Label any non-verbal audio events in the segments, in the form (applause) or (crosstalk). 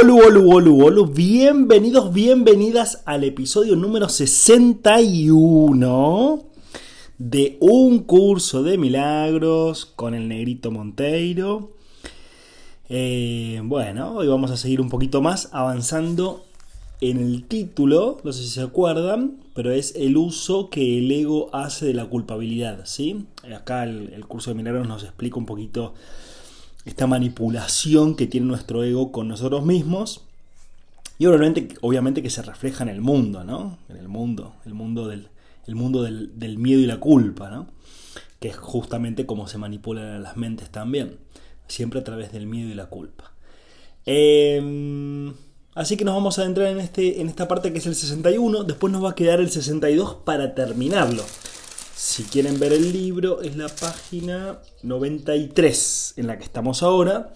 Hola, hola, hola, hola, bienvenidos, bienvenidas al episodio número 61 de un curso de milagros con el negrito Monteiro. Eh, bueno, hoy vamos a seguir un poquito más avanzando en el título, no sé si se acuerdan, pero es el uso que el ego hace de la culpabilidad, ¿sí? Acá el curso de milagros nos explica un poquito esta manipulación que tiene nuestro ego con nosotros mismos. Y obviamente, obviamente que se refleja en el mundo, ¿no? En el mundo, el mundo del, el mundo del, miedo y la culpa, ¿no? Que es justamente como se manipulan las mentes también, siempre a través del miedo y la culpa. Em, así que nos vamos a adentrar en, este, en esta parte que es el 61, después nos va a quedar el 62 para terminarlo. Si quieren ver el libro, es la página 93 en la que estamos ahora.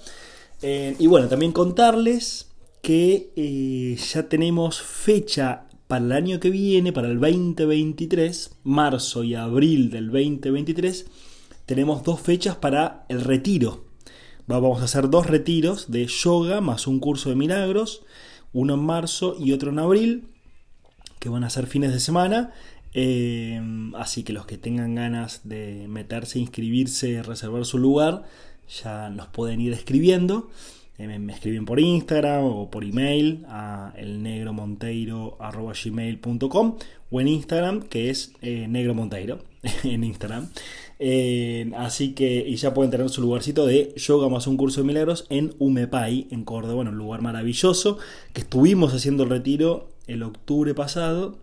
Eh, y bueno, también contarles que eh, ya tenemos fecha para el año que viene, para el 2023, marzo y abril del 2023, tenemos dos fechas para el retiro. Vamos a hacer dos retiros de yoga más un curso de milagros, uno en marzo y otro en abril, que van a ser fines de semana Em, así que los que tengan ganas de meterse, inscribirse, reservar su lugar, ya nos pueden ir escribiendo. Eh, me escriben por Instagram o por email a elnegromonteiro.gmail.com o en Instagram que es eh, negromonteiro (laughs) en Instagram. Así que y ya pueden tener su lugarcito de yoga más un curso de milagros en Umepay, en Córdoba, bueno, un lugar maravilloso que estuvimos haciendo el retiro el octubre pasado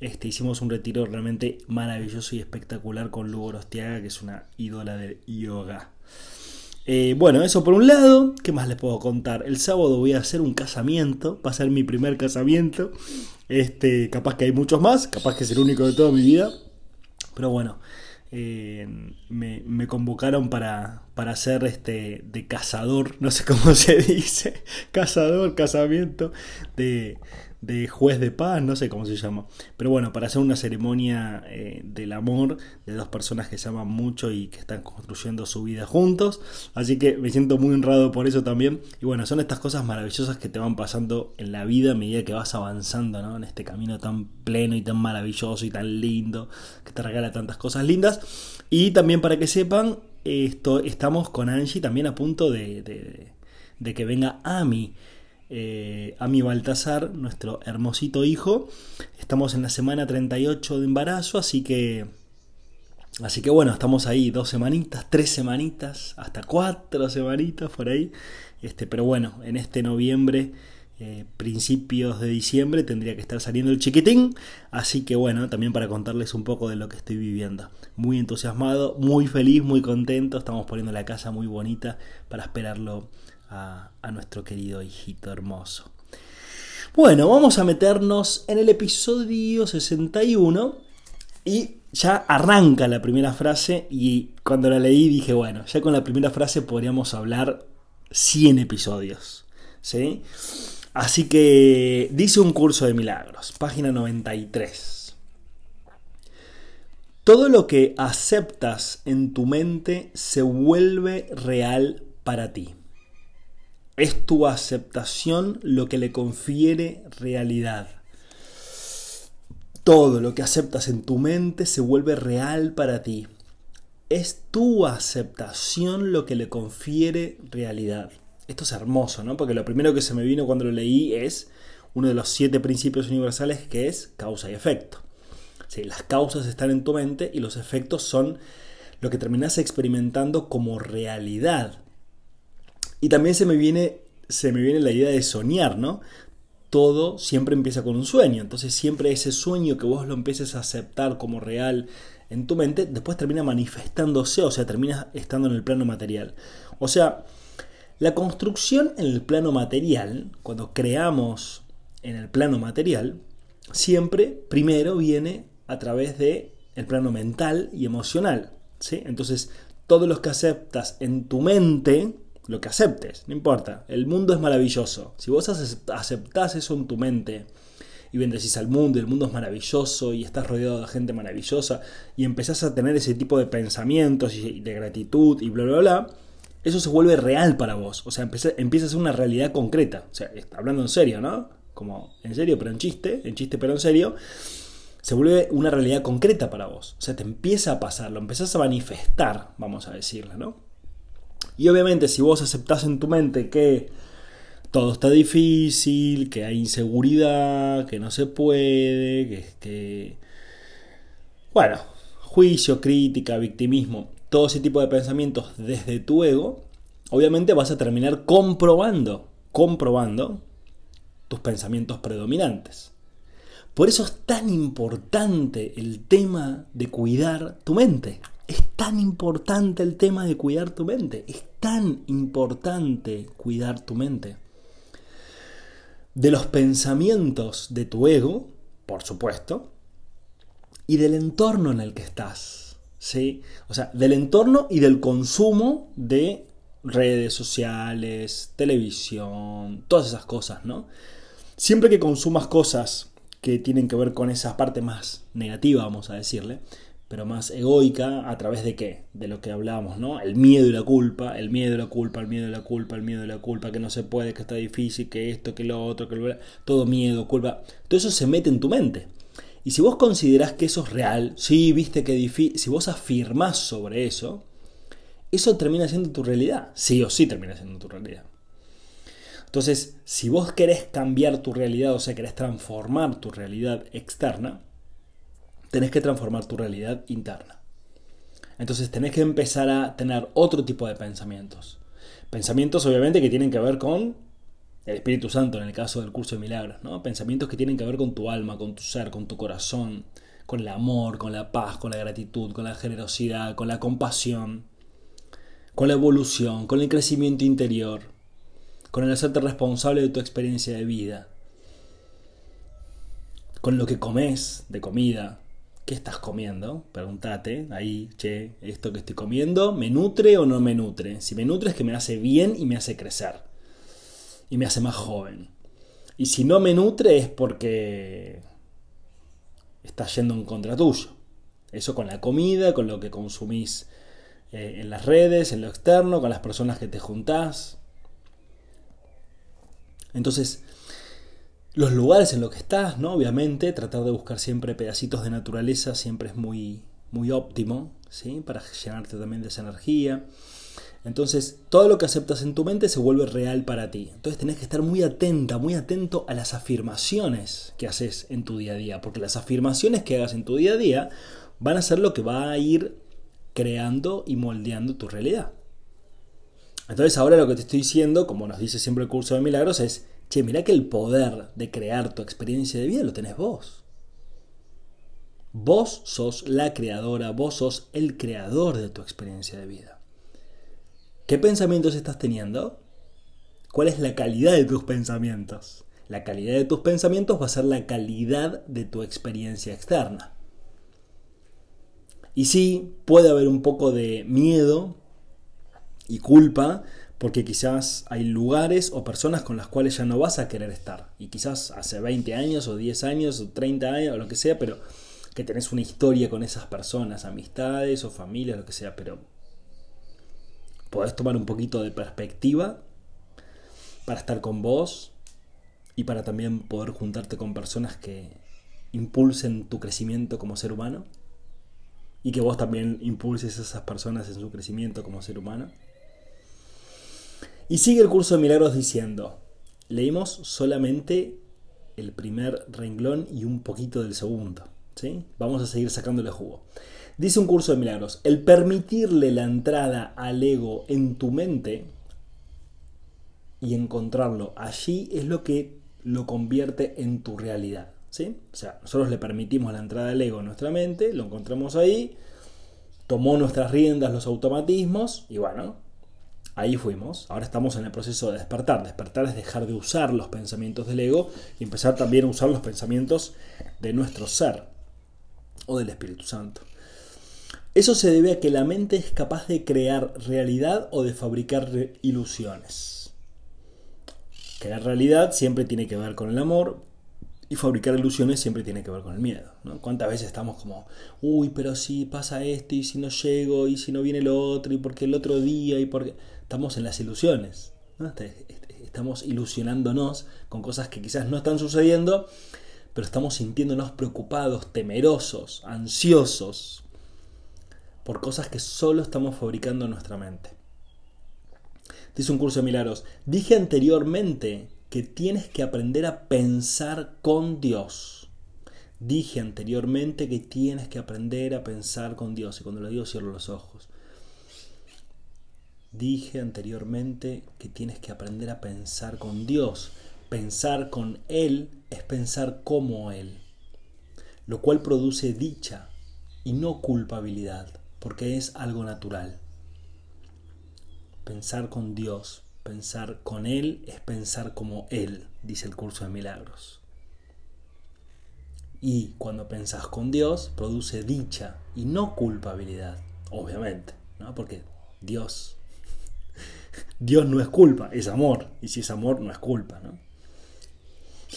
este, hicimos un retiro realmente maravilloso y espectacular con Lugo Rostiaga, que es una ídola del yoga. Eh, bueno, eso por un lado. ¿Qué más les puedo contar? El sábado voy a hacer un casamiento. Va a ser mi primer casamiento. Este, capaz que hay muchos más. Capaz que es el único de toda mi vida. Pero bueno, eh, me, convocaron para, para ser este, de cazador. No sé cómo (laughs) se dice. Cazador, casamiento. De, de juez de paz, no sé cómo se llama. Pero bueno, para hacer una ceremonia eh, del amor de dos personas que se aman mucho y que están construyendo su vida juntos. Así que me siento muy honrado por eso también. Y bueno, son estas cosas maravillosas que te van pasando en la vida a medida que vas avanzando ¿no? en este camino tan pleno y tan maravilloso y tan lindo que te regala tantas cosas lindas. Y también para que sepan, esto, estamos con Angie también a punto de, de, de que venga Ami eh, a mi Baltasar, nuestro hermosito hijo. Estamos en la semana 38 de embarazo, así que... Así que bueno, estamos ahí dos semanitas, tres semanitas, hasta cuatro semanitas por ahí. Este, pero bueno, en este noviembre, eh, principios de diciembre, tendría que estar saliendo el chiquitín. Así que bueno, también para contarles un poco de lo que estoy viviendo. Muy entusiasmado, muy feliz, muy contento. Estamos poniendo la casa muy bonita para esperarlo a, nuestro querido hijito hermoso. Bueno, vamos a meternos en el episodio 61 y ya arranca la primera frase y cuando la leí dije, bueno, ya con la primera frase podríamos hablar 100 episodios. ¿sí? Así que dice un curso de milagros, página 93. Todo lo que aceptas en tu mente se vuelve real para ti. Es tu aceptación lo que le confiere realidad. Todo lo que aceptas en tu mente se vuelve real para ti. Es tu aceptación lo que le confiere realidad. Esto es hermoso, ¿no? Porque lo primero que se me vino cuando lo leí es uno de los siete principios universales que es causa y efecto. Sí, las causas están en tu mente y los efectos son lo que terminas experimentando como realidad. Y también se me viene, se me viene la idea de soñar, ¿no? Todo siempre empieza con un sueño, entonces siempre ese sueño que vos lo empieces a aceptar como real en tu mente, después termina manifestándose, o sea, termina estando en el plano material. O sea, La construcción en el plano material, cuando creamos en el plano material, siempre primero viene a través de el plano mental y emocional. ¿sí? Entonces, todos los que aceptas en tu mente, lo que aceptes, no importa, el mundo es maravilloso. Si vos aceptás eso en tu mente y bendecís al mundo y el mundo es maravilloso y estás rodeado de gente maravillosa y empezás a tener ese tipo de pensamientos y de gratitud y bla, bla, bla, eso se vuelve real para vos. O sea, empieza, a ser una realidad concreta. O sea, hablando en serio, ¿no? Como en serio, pero en chiste, en chiste, pero en serio se vuelve una realidad concreta para vos. O sea, te empieza a pasar, lo empezás a manifestar, vamos a decirle, ¿no? Y obviamente si vos aceptás en tu mente que todo está difícil, que hay inseguridad, que no se puede, que, que... Bueno, juicio, crítica, victimismo, todo ese tipo de pensamientos desde tu ego, obviamente vas a terminar comprobando, comprobando tus pensamientos predominantes. Por eso es tan importante el tema de cuidar tu mente. Es tan importante el tema de cuidar tu mente. Es tan importante cuidar tu mente. De los pensamientos de tu ego, por supuesto, y del entorno en el que estás. ¿sí? O sea, del entorno y del consumo de redes sociales, televisión, todas esas cosas, ¿no? Siempre que consumas cosas que tienen que ver con esa parte más negativa, vamos a decirle, pero más egoica, a través de qué? De lo que hablábamos, ¿no? El miedo y la culpa, el miedo y la culpa, el miedo y la culpa, el miedo y la culpa, que no se puede, que está difícil, que esto, que lo otro, que lo todo miedo, culpa, todo eso se mete en tu mente. Y si vos considerás que eso es real, sí, viste que difícil, si vos afirmás sobre eso, eso termina siendo tu realidad, sí o sí termina siendo tu realidad. Entonces, si vos querés cambiar tu realidad, o sea, querés transformar tu realidad externa, tenés que transformar tu realidad interna. Entonces tenés que empezar a tener otro tipo de pensamientos. Pensamientos obviamente que tienen que ver con el Espíritu Santo en el caso del curso de milagros, ¿no? Pensamientos que tienen que ver con tu alma, con tu ser, con tu corazón, con el amor, con la paz, con la gratitud, con la generosidad, con la compasión, con la evolución, con el crecimiento interior con el hacerte responsable de tu experiencia de vida, con lo que comes de comida. ¿Qué estás comiendo? Pregúntate ahí, che, ¿esto que estoy comiendo me nutre o no me nutre? Si me nutre es que me hace bien y me hace crecer. Y me hace más joven. Y si no me nutre es porque está yendo en contra tuyo. Eso con la comida, con lo que consumís eh, en las redes, en lo externo, con las personas que te juntás. Entonces, los lugares en los que estás, ¿no? Obviamente, tratar de buscar siempre pedacitos de naturaleza siempre es muy, muy óptimo, ¿sí? Para llenarte también de esa energía. Entonces, todo lo que aceptas en tu mente se vuelve real para ti. Entonces, tenés que estar muy atenta, muy atento a las afirmaciones que haces en tu día a día, porque las afirmaciones que hagas en tu día a día van a ser lo que va a ir creando y moldeando tu realidad. Entonces ahora lo que te estoy diciendo, como nos dice siempre el curso de milagros, es, che, mira que el poder de crear tu experiencia de vida lo tenés vos. Vos sos la creadora, vos sos el creador de tu experiencia de vida. ¿Qué pensamientos estás teniendo? ¿Cuál es la calidad de tus pensamientos? La calidad de tus pensamientos va a ser la calidad de tu experiencia externa. Y sí, puede haber un poco de miedo y culpa porque quizás hay lugares o personas con las cuales ya no vas a querer estar. Y quizás hace 20 años o 10 años o 30 años o lo que sea, pero que tenés una historia con esas personas, amistades o familias, lo que sea, pero podés tomar un poquito de perspectiva para estar con vos y para también poder juntarte con personas que impulsen tu crecimiento como ser humano y que vos también impulses a esas personas en su crecimiento como ser humano. Y sigue el curso de milagros diciendo, leímos solamente el primer renglón y un poquito del segundo. ¿sí? Vamos a seguir sacándole jugo. Dice un curso de milagros, el permitirle la entrada al ego en tu mente y encontrarlo allí es lo que lo convierte en tu realidad. ¿sí? O sea, nosotros le permitimos la entrada al ego en nuestra mente, lo encontramos ahí, tomó nuestras riendas los automatismos y bueno, Ahí fuimos. Ahora estamos en el proceso de despertar. Despertar es dejar de usar los pensamientos del ego y empezar también a usar los pensamientos de nuestro ser o del Espíritu Santo. Eso se debe a que la mente es capaz de crear realidad o de fabricar ilusiones. Crear realidad siempre tiene que ver con el amor y fabricar ilusiones siempre tiene que ver con el miedo. ¿no? ¿Cuántas veces estamos como, uy, pero si pasa esto y si no llego y si no viene lo otro y porque el otro día y porque... Estamos en las ilusiones. Este, este, estamos ilusionándonos con cosas que quizás no están sucediendo, pero estamos sintiéndonos preocupados, temerosos, ansiosos, por cosas que solo estamos fabricando en nuestra mente. Dice un curso de milagros, dije anteriormente que tienes que aprender a pensar con Dios. Dije anteriormente que tienes que aprender a pensar con Dios. Y cuando lo digo cierro los ojos. Dije anteriormente que tienes que aprender a pensar con Dios. Pensar con Él es pensar como Él, lo cual produce dicha y no culpabilidad porque es algo natural. Pensar con Dios, pensar con Él es pensar como Él, dice el curso de milagros. Y cuando pensás con Dios, produce dicha y no culpabilidad, obviamente, ¿no? Porque Dios, Dios no es culpa, es amor, y si es amor, no es culpa, ¿no?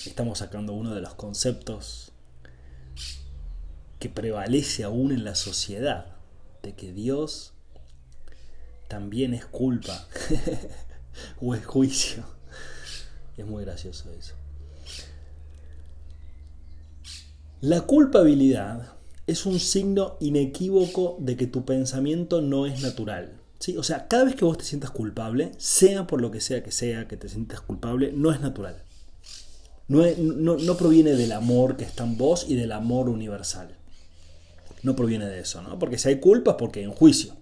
Estamos sacando uno de los conceptos que prevalece aún en la sociedad, de que Dios también es culpa (laughs) o es juicio. Es muy gracioso eso. La culpabilidad es un signo inequívoco de que tu pensamiento no es natural. ¿Sí? O sea, cada vez que vos te sientas culpable, sea por lo que sea que sea que te sientas culpable, no es natural. No, no, no proviene del amor que está en vos y del amor universal no proviene de eso, ¿no? Porque si hay culpa es porque hay un juicio.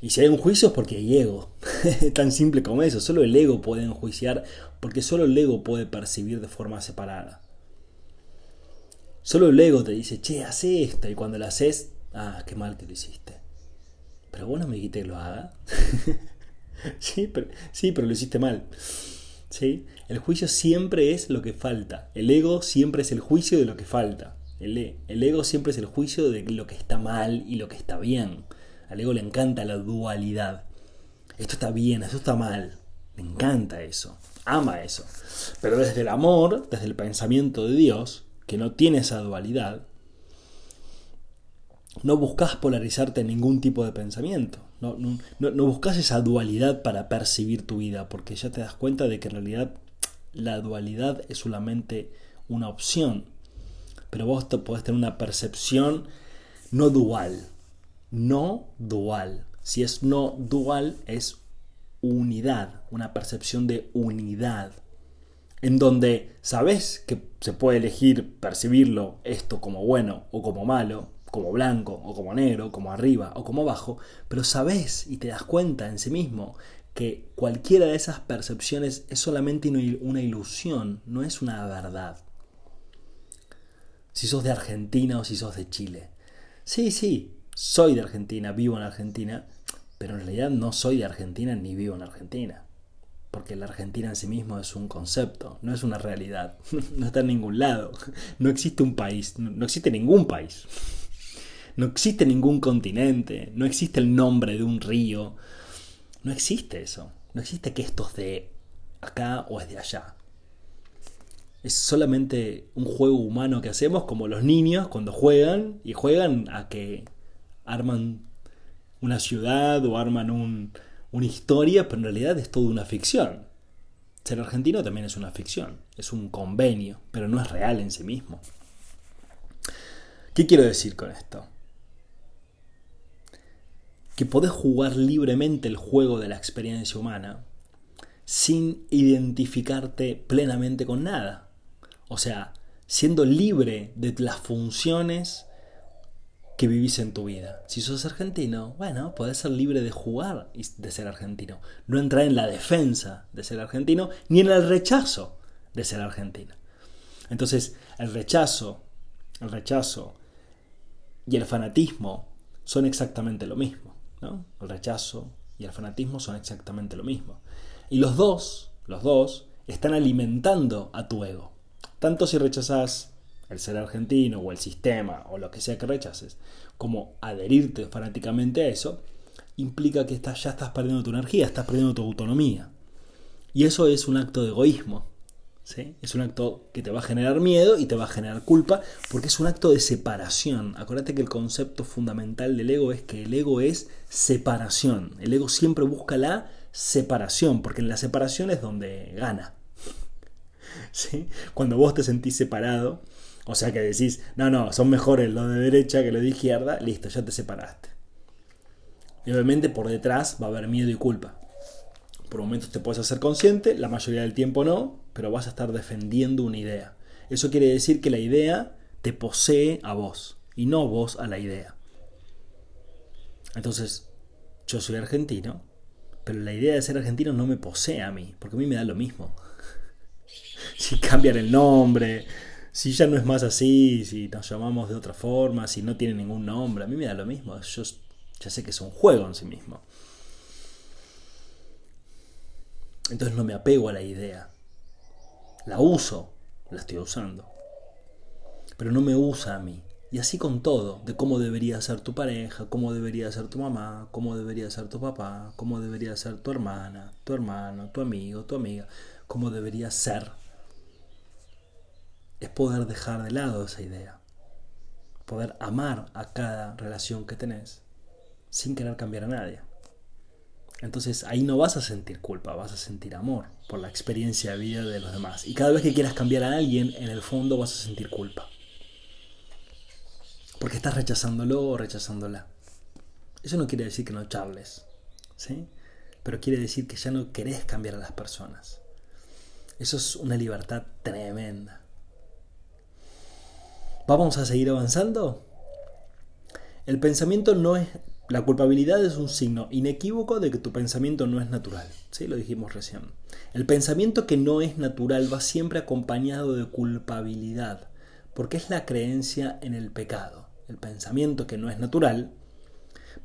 Y si hay un juicio es porque hay ego. (laughs) Tan simple como eso. Solo el ego puede enjuiciar porque solo el ego puede percibir de forma separada. Solo el ego te dice, che, hace esto. Y cuando lo haces, ah, qué mal que lo hiciste. Pero vos no me dijiste que lo haga. (laughs) sí, pero, sí, pero lo hiciste mal. ¿Sí? El juicio siempre es lo que falta. El ego siempre es el juicio de lo que falta. El, ego siempre es el juicio de lo que está mal y lo que está bien. Al ego le encanta la dualidad. Esto está bien, esto está mal. Le encanta eso. Ama eso. Pero desde el amor, desde el pensamiento de Dios, que no tiene esa dualidad, no buscas polarizarte en ningún tipo de pensamiento. No, no, no, buscas esa dualidad para percibir tu vida, porque ya te das cuenta de que en realidad la dualidad es solamente una opción pero vos te podés tener una percepción no dual. No dual. Si es no dual, es unidad, una percepción de unidad, en donde sabes que se puede elegir percibirlo esto como bueno o como malo, como blanco o como negro, como arriba o como abajo, pero sabes y te das cuenta en sí mismo que cualquiera de esas percepciones es solamente una ilusión, no es una verdad si sos de Argentina o si sos de Chile. Sí, sí, soy de Argentina, vivo en Argentina, pero en realidad no soy de Argentina ni vivo en Argentina. Porque la Argentina en sí mismo es un concepto, no es una realidad, (laughs) no está en ningún lado. (laughs) No existe un país, no existe ningún país. No existe ningún continente, no existe el nombre de un río. No existe eso. No existe que esto es de acá o es de allá es solamente un juego humano que hacemos, como los niños cuando juegan y juegan a que arman una ciudad o arman una historia, pero en realidad es toda una ficción. Ser argentino también es una ficción, es un convenio, pero no es real en sí mismo. ¿Qué quiero decir con esto? Que podés jugar libremente el juego de la experiencia humana sin identificarte plenamente con nada. O sea, siendo libre de las funciones que vivís en tu vida. Si sos argentino, bueno, podés ser libre de jugar y de ser argentino. No entrar en la defensa de ser argentino ni en el rechazo de ser argentino. Entonces, el rechazo, el rechazo y el fanatismo son exactamente lo mismo. ¿No? El rechazo y el fanatismo son exactamente lo mismo. Y los dos, los dos, están alimentando a tu ego. Tanto si rechazas el ser argentino o el sistema o lo que sea que rechaces, como adherirte fanáticamente a eso, implica que estás, ya estás perdiendo tu energía, estás perdiendo tu autonomía. Y eso es un acto de egoísmo. Es un acto que te va a generar miedo y te va a generar culpa porque es un acto de separación. Acuérdate que el concepto fundamental del ego es que el ego es separación. El ego siempre busca la separación porque en la separación es donde gana. (laughs) ¿Sí? Cuando vos te sentís separado, o sea que decís, no, no, son mejores los de derecha que los de izquierda, listo, ya te separaste. Y obviamente por detrás va a haber miedo y culpa. Por momentos te puedes hacer consciente, la mayoría del tiempo no, pero vas a estar defendiendo una idea. Eso quiere decir que la idea te posee a vos y no vos a la idea. Entonces, yo soy argentino, pero la idea de ser argentino no me posee a mí, porque a mí me da lo mismo. (laughs) si cambian el nombre, si ya no es más así, si nos llamamos de otra forma, si no tiene ningún nombre, a mí me da lo mismo. Yo ya sé que es un juego en sí mismo. Entonces no me apego a la idea. La uso, la estoy usando. Pero no me usa a mí. Y así con todo, de cómo debería ser tu pareja, cómo debería ser tu mamá, cómo debería ser tu papá, cómo debería ser tu hermana, tu hermano, tu amigo, tu amiga, cómo debería ser es poder dejar de lado esa idea. Poder amar a cada relación que tenés sin querer cambiar a nadie. Entonces ahí no vas a sentir culpa, vas a sentir amor por la experiencia de vida de los demás. Y cada vez que quieras cambiar a alguien, en el fondo vas a sentir culpa. Porque estás rechazándolo o rechazándola. Eso no quiere decir que no charles, ¿sí? Pero quiere decir que ya no querés cambiar a las personas. Eso es una libertad tremenda. ¿Vamos a seguir avanzando? El pensamiento no es... La culpabilidad es un signo inequívoco de que tu pensamiento no es natural. ¿sí? Lo dijimos recién. El pensamiento que no es natural va siempre acompañado de culpabilidad, porque es la creencia en el pecado. El pensamiento que no es natural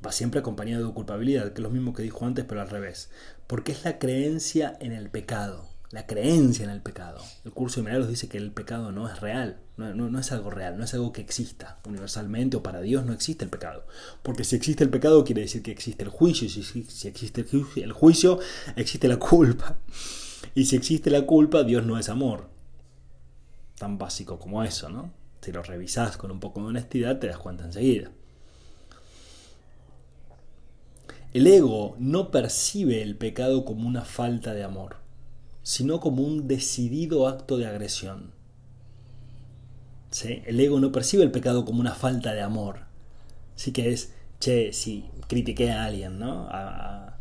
va siempre acompañado de culpabilidad, que es lo mismo que dijo antes, pero al revés, porque es la creencia en el pecado la creencia en el pecado. El curso de milagros dice que el pecado no es real, no, es algo real, no es algo que exista universalmente o para Dios no existe el pecado. Porque si existe el pecado quiere decir que existe el juicio, y si, si existe el juicio existe la culpa. Y si existe la culpa, Dios no es amor. Tan básico como eso, ¿no? Si lo revisás con un poco de honestidad te das cuenta enseguida. El ego no percibe el pecado como una falta de amor sino como un decidido acto de agresión. ¿Sí? El ego no percibe el pecado como una falta de amor. Sí que es, che, si critiqué a alguien, ¿no? A,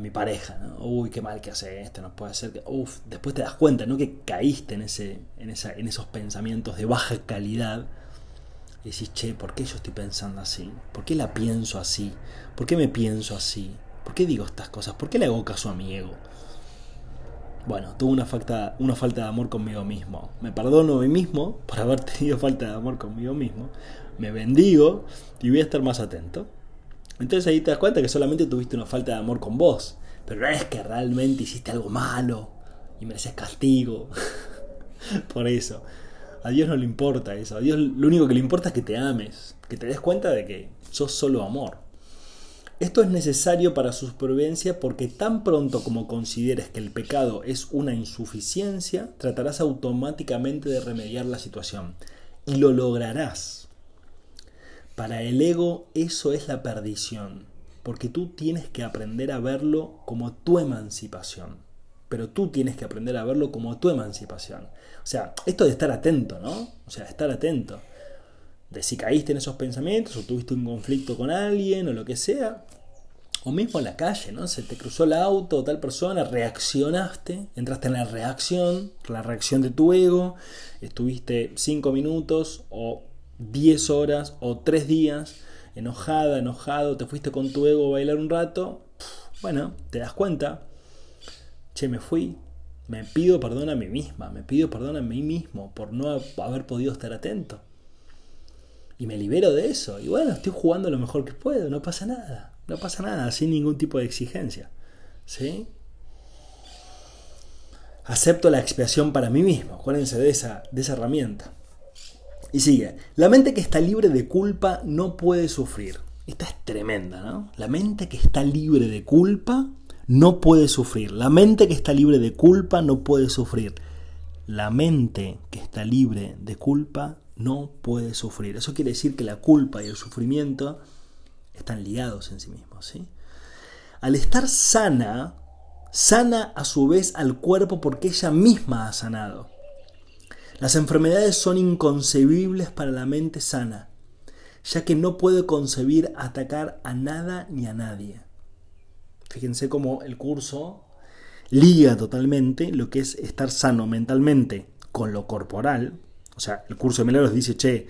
mi pareja, ¿no? Uy, qué mal que hace esto, no puede ser que... Uf, después te das cuenta, ¿no? Que caíste en, ese, en, esa, en esos pensamientos de baja calidad. Y decís, che, ¿por qué yo estoy pensando así? ¿Por qué la pienso así? ¿Por qué me pienso así? ¿Por qué digo estas cosas? ¿Por qué le hago caso a mi ego? Bueno, tuve una falta, una falta de amor conmigo mismo. Me perdono a mí mismo por haber tenido (laughs) falta de amor conmigo mismo. Me bendigo y voy a estar más atento. Entonces ahí te das cuenta que solamente tuviste una falta de amor con vos. Pero no es que realmente hiciste algo malo y mereces castigo. (laughs) por eso. A Dios no le importa eso. A Dios lo único que le importa es que te ames. Que te des cuenta de que sos solo amor. Esto es necesario para su supervivencia porque tan pronto como consideres que el pecado es una insuficiencia, tratarás automáticamente de remediar la situación. Y lo lograrás. Para el ego eso es la perdición, porque tú tienes que aprender a verlo como tu emancipación. Pero tú tienes que aprender a verlo como tu emancipación. O sea, esto de estar atento, ¿no? O sea, estar atento de si caíste en esos pensamientos o tuviste un conflicto con alguien o lo que sea, o mismo en la calle, ¿no? Se te cruzó el auto, tal persona, reaccionaste, entraste en la reacción, la reacción de tu ego, estuviste 5 minutos o 10 horas o 3 días enojada, enojado, te fuiste con tu ego a bailar un rato, bueno, te das cuenta, che, me fui, me pido perdón a mí misma, me pido perdón a mí mismo por no haber podido estar atento y me libero de eso. Y bueno, estoy jugando lo mejor que puedo, no pasa nada. No pasa nada, sin ningún tipo de exigencia. ¿Sí? Acepto la expiación para mí mismo. Acuérdense de esa, de esa herramienta. Y sigue. La mente que está libre de culpa no puede sufrir. Esta es tremenda, ¿no? La mente que está libre de culpa no puede sufrir. La mente que está libre de culpa no puede sufrir. La mente que está libre de culpa no puede sufrir. Eso quiere decir que la culpa y el sufrimiento están ligados en sí mismos. ¿sí? Al estar sana, sana a su vez al cuerpo porque ella misma ha sanado. Las enfermedades son inconcebibles para la mente sana, ya que no puede concebir atacar a nada ni a nadie. Fíjense cómo el curso liga totalmente lo que es estar sano mentalmente con lo corporal. O sea, el curso de milagros dice, che,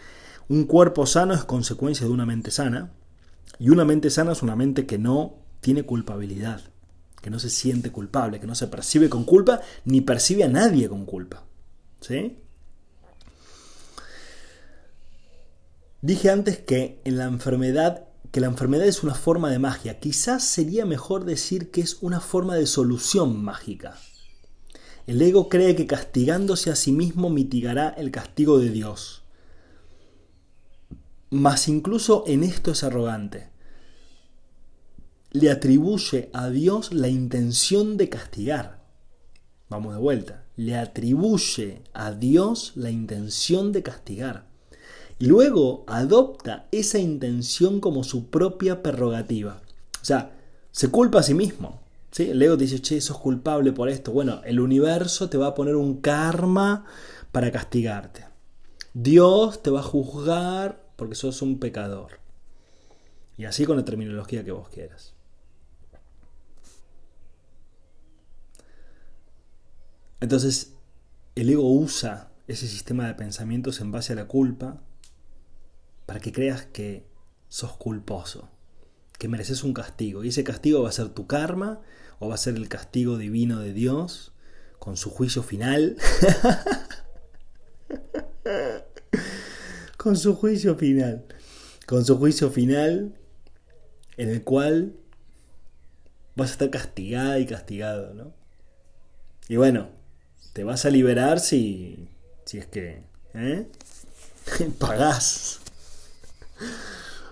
un cuerpo sano es consecuencia de una mente sana. Y una mente sana es una mente que no tiene culpabilidad, que no se siente culpable, que no se percibe con culpa, ni percibe a nadie con culpa. ¿Sí? Dije antes que en la enfermedad que la enfermedad es una forma de magia. Quizás sería mejor decir que es una forma de solución mágica. El ego cree que castigándose a sí mismo mitigará el castigo de Dios. Mas incluso en esto es arrogante. Le atribuye a Dios la intención de castigar. Vamos de vuelta. Le atribuye a Dios la intención de castigar y luego adopta esa intención como su propia prerrogativa. O sea, se culpa a sí mismo. ¿Sí? El ego dice, che, sos culpable por esto. Bueno, el universo te va a poner un karma para castigarte. Dios te va a juzgar porque sos un pecador. Y así con la terminología que vos quieras. Entonces, el ego usa ese sistema de pensamientos en base a la culpa para que creas que sos culposo, que mereces un castigo. Y ese castigo va a ser tu karma o va a ser el castigo divino de Dios con su juicio final. (laughs) con su juicio final. Con su juicio final en el cual vas a estar castigada y castigado, ¿no? Y bueno, te vas a liberar si, si es que ¿eh? (laughs) pagás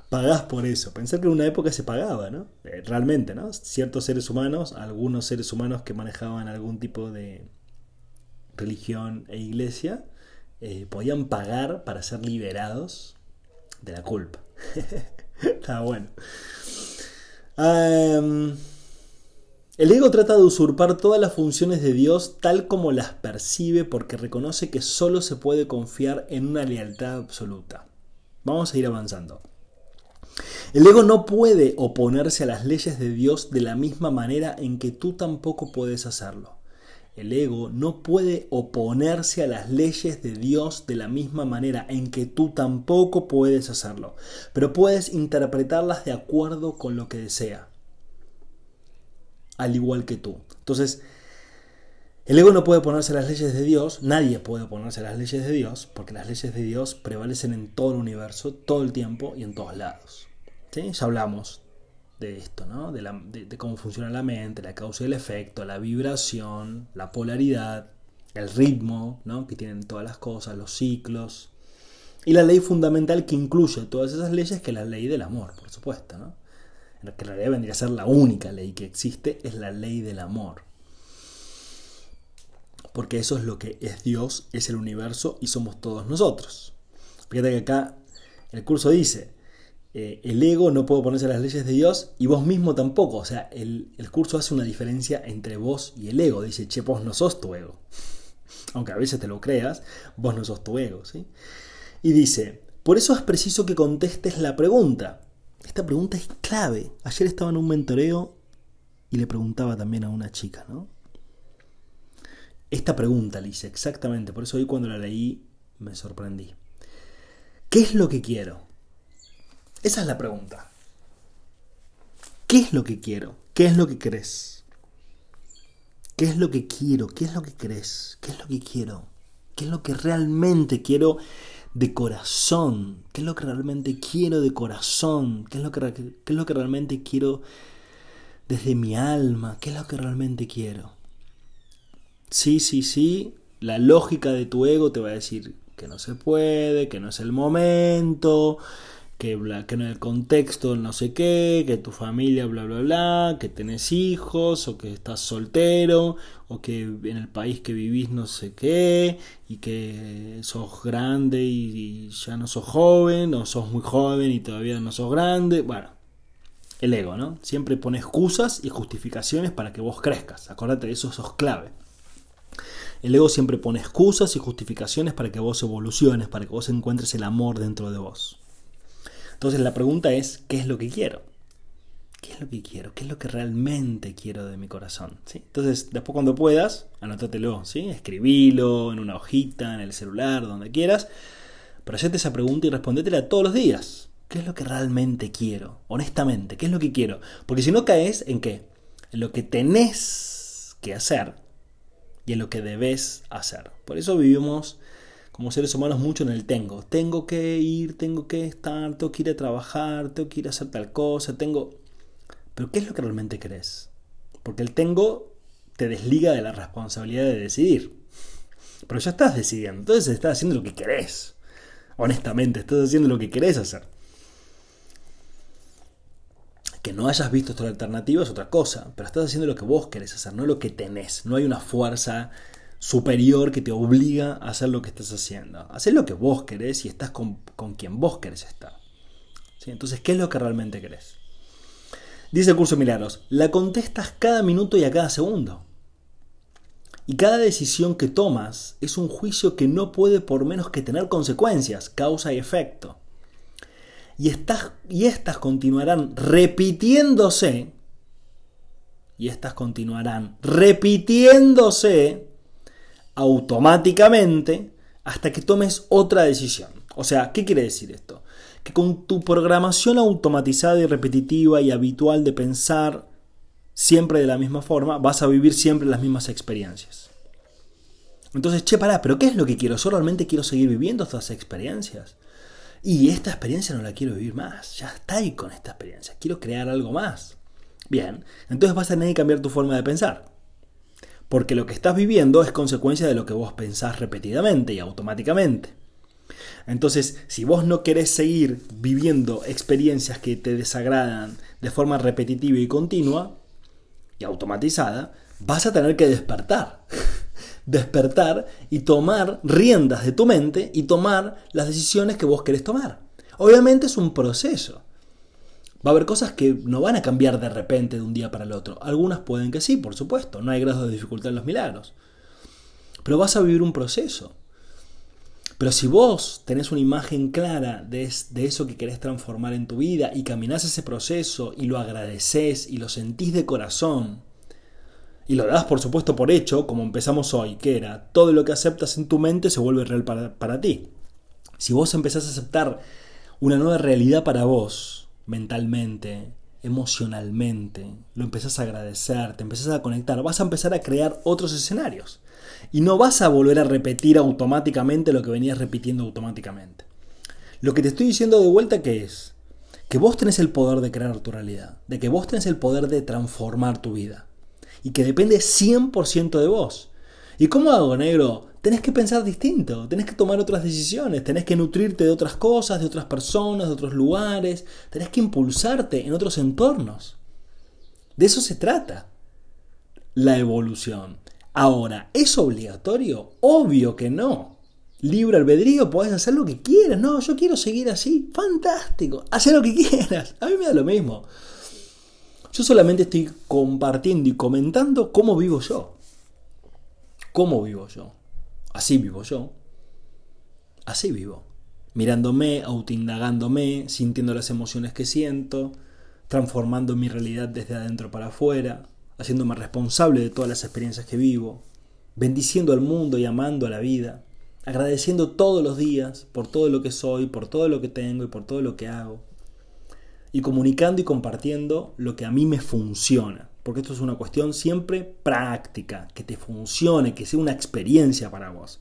pagás por eso. Pensar que en una época se pagaba, ¿no? Eh, realmente, ¿no? Ciertos seres humanos, algunos seres humanos que manejaban algún tipo de religión e iglesia, eh, podían pagar para ser liberados de la culpa. (laughs) Está bueno. el ego trata de usurpar todas las funciones de Dios tal como las percibe porque reconoce que solo se puede confiar en una lealtad absoluta. Vamos a ir avanzando. El ego no puede oponerse a las leyes de Dios de la misma manera en que tú tampoco puedes hacerlo. El ego no puede oponerse a las leyes de Dios de la misma manera en que tú tampoco puedes hacerlo, pero puedes interpretarlas de acuerdo con lo que desea, al igual que tú. Entonces, el ego no puede ponerse a las leyes de Dios, nadie puede ponerse a las leyes de Dios, porque las leyes de Dios prevalecen en todo el universo, todo el tiempo y en todos lados. Ya hablamos de esto, ¿no? De, cómo funciona la mente, la causa y el efecto, la vibración, la polaridad, el ritmo ¿no? que tienen todas las cosas, los ciclos. Y la ley fundamental que incluye todas esas leyes, que es la ley del amor, por supuesto. ¿no? Que en realidad vendría a ser la única ley que existe, es la ley del amor porque eso es lo que es Dios, es el universo y somos todos nosotros. Fíjate que acá el curso dice, eh, el ego no puede ponerse a las leyes de Dios y vos mismo tampoco. O sea, el, curso hace una diferencia entre vos y el ego. Dice, che, vos no sos tu ego. (laughs) Aunque a veces te lo creas, vos no sos tu ego. ¿sí? Y dice, por eso es preciso que contestes la pregunta. Esta pregunta es clave. Ayer estaba en un mentoreo y le preguntaba también a una chica, ¿no? Esta pregunta le exactamente, por eso hoy cuando la leí me sorprendí. ¿Qué es lo que quiero? Esa es la pregunta. ¿Qué es lo que quiero? ¿Qué es lo que crees? ¿Qué es lo que quiero? ¿Qué es lo que crees? ¿Qué es lo que quiero? ¿Qué es lo que realmente quiero de corazón, qué es lo que realmente quiero de corazón, qué es lo que, qué es lo que realmente quiero desde mi alma, qué es lo que realmente quiero. Sí, sí, sí, la lógica de tu ego te va a decir que no se puede, que no es el momento, que, que en el contexto no sé qué, que tu familia bla bla bla, que tenés hijos o que estás soltero o que en el país que vivís no sé qué y que sos grande y, ya no sos joven o sos muy joven y todavía no sos grande. Bueno, el ego, ¿no? Siempre pone excusas y justificaciones para que vos crezcas. Acordate de eso, sos clave. El ego siempre pone excusas y justificaciones para que vos evoluciones, para que vos encuentres el amor dentro de vos. Entonces la pregunta es, ¿qué es lo que quiero? ¿Qué es lo que quiero? ¿Qué es lo que realmente quiero de mi corazón? ¿Sí? Entonces, después cuando puedas, anótatelo, ¿sí? Escribilo en una hojita, en el celular, donde quieras. Pero hacete esa pregunta y respondetela todos los días. ¿Qué es lo que realmente quiero? Honestamente, ¿qué es lo que quiero? Porque si no caes en qué? En lo que tenés que hacer y en lo que debes hacer. Por eso vivimos como seres humanos mucho en el tengo. Tengo que ir, tengo que estar, tengo que ir a trabajar, tengo que ir a hacer tal cosa, tengo... Pero ¿qué es lo que realmente querés? Porque el tengo te desliga de la responsabilidad de decidir. Pero ya estás decidiendo, entonces estás haciendo lo que querés. Honestamente, estás haciendo lo que querés hacer. Que no hayas visto otra alternativa es otra cosa, pero estás haciendo lo que vos querés hacer, no lo que tenés. No hay una fuerza superior que te obliga a hacer lo que estás haciendo. Hacer lo que vos querés y estás con, quien vos querés estar. Entonces, ¿qué es lo que realmente querés? Dice el curso Milagros, la contestas cada minuto y a cada segundo. Y cada decisión que tomas es un juicio que no puede por menos que tener consecuencias, causa y efecto. Y estas, y estas continuarán repitiéndose, y estas continuarán repitiéndose automáticamente hasta que tomes otra decisión. O sea, ¿qué quiere decir esto? Que con tu programación automatizada y repetitiva y habitual de pensar siempre de la misma forma, vas a vivir siempre las mismas experiencias. Entonces, che, pará, pero ¿qué es lo que quiero? ¿Yo realmente quiero seguir viviendo estas experiencias? Y esta experiencia no la quiero vivir más. Ya está ahí con esta experiencia. Quiero crear algo más. Bien, entonces vas a tener que cambiar tu forma de pensar porque lo que estás viviendo es consecuencia de lo que vos pensás repetidamente y automáticamente. Entonces, si vos no querés seguir viviendo experiencias que te desagradan de forma repetitiva y continua y automatizada, vas a tener que despertar. (laughs) despertar y tomar riendas de tu mente y tomar las decisiones que vos querés tomar. Obviamente es un proceso. Va a haber cosas que no van a cambiar de repente de un día para el otro. Algunas pueden que sí, por supuesto. No hay grado de dificultad en los milagros. Pero vas a vivir un proceso. Pero si vos tenés una imagen clara de, de, eso que querés transformar en tu vida y caminás ese proceso y lo agradeces y lo sentís de corazón y lo das por supuesto por hecho, como empezamos hoy, que era todo lo que aceptas en tu mente se vuelve real para, para ti. Si vos empezás a aceptar una nueva realidad para vos, mentalmente, emocionalmente, lo empezás a agradecer, te empezás a conectar, vas a empezar a crear otros escenarios. Y no vas a volver a repetir automáticamente lo que venías repitiendo automáticamente. Lo que te estoy diciendo de vuelta que es que vos tenés el poder de crear tu realidad, de que vos tenés el poder de transformar tu vida y que depende 100% de vos. ¿Y cómo hago, negro? Tenés que pensar distinto, tenés que tomar otras decisiones, tenés que nutrirte de otras cosas, de otras personas, de otros lugares, tenés que impulsarte en otros entornos. De eso se trata la evolución. Ahora, ¿es obligatorio? Obvio que no. Libre albedrío, podés hacer lo que quieras. No, yo quiero seguir así. Fantástico. Haz lo que (laughs) quieras. A mí me da lo mismo. Yo solamente estoy compartiendo y comentando cómo vivo yo. ¿Cómo vivo yo? Así vivo yo. Así vivo. Mirándome, autoindagándome, sintiendo las emociones que siento, transformando mi realidad desde adentro para afuera, haciéndome responsable de todas las experiencias que vivo, bendiciendo al mundo y amando a la vida, agradeciendo todos los días por todo lo que soy, por todo lo que tengo y por todo lo que hago, y comunicando y compartiendo lo que a mí me funciona porque esto es una cuestión siempre práctica, que te funcione, que sea una experiencia para vos,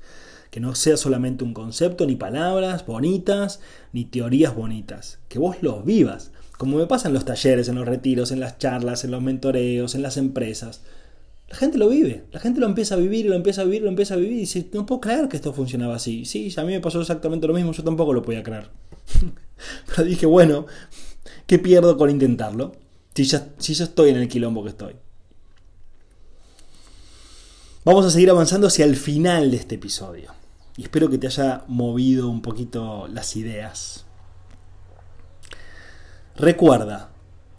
Que no sea solamente un concepto, ni palabras bonitas, ni teorías bonitas. Que vos los vivas. Como me pasa en los talleres, en los retiros, en las charlas, en los mentoreos, en las empresas. La gente lo vive, la gente lo empieza a vivir, lo empieza a vivir, lo empieza a vivir y dice, no puedo creer que esto funcionaba así. Sí, a mí me pasó exactamente lo mismo, yo tampoco lo podía creer. (laughs) Pero dije, bueno, ¿qué pierdo con intentarlo? Si ya, si estoy en el quilombo que estoy. Vamos a seguir avanzando hacia el final de este episodio. Y espero que te haya movido un poquito las ideas. Recuerda,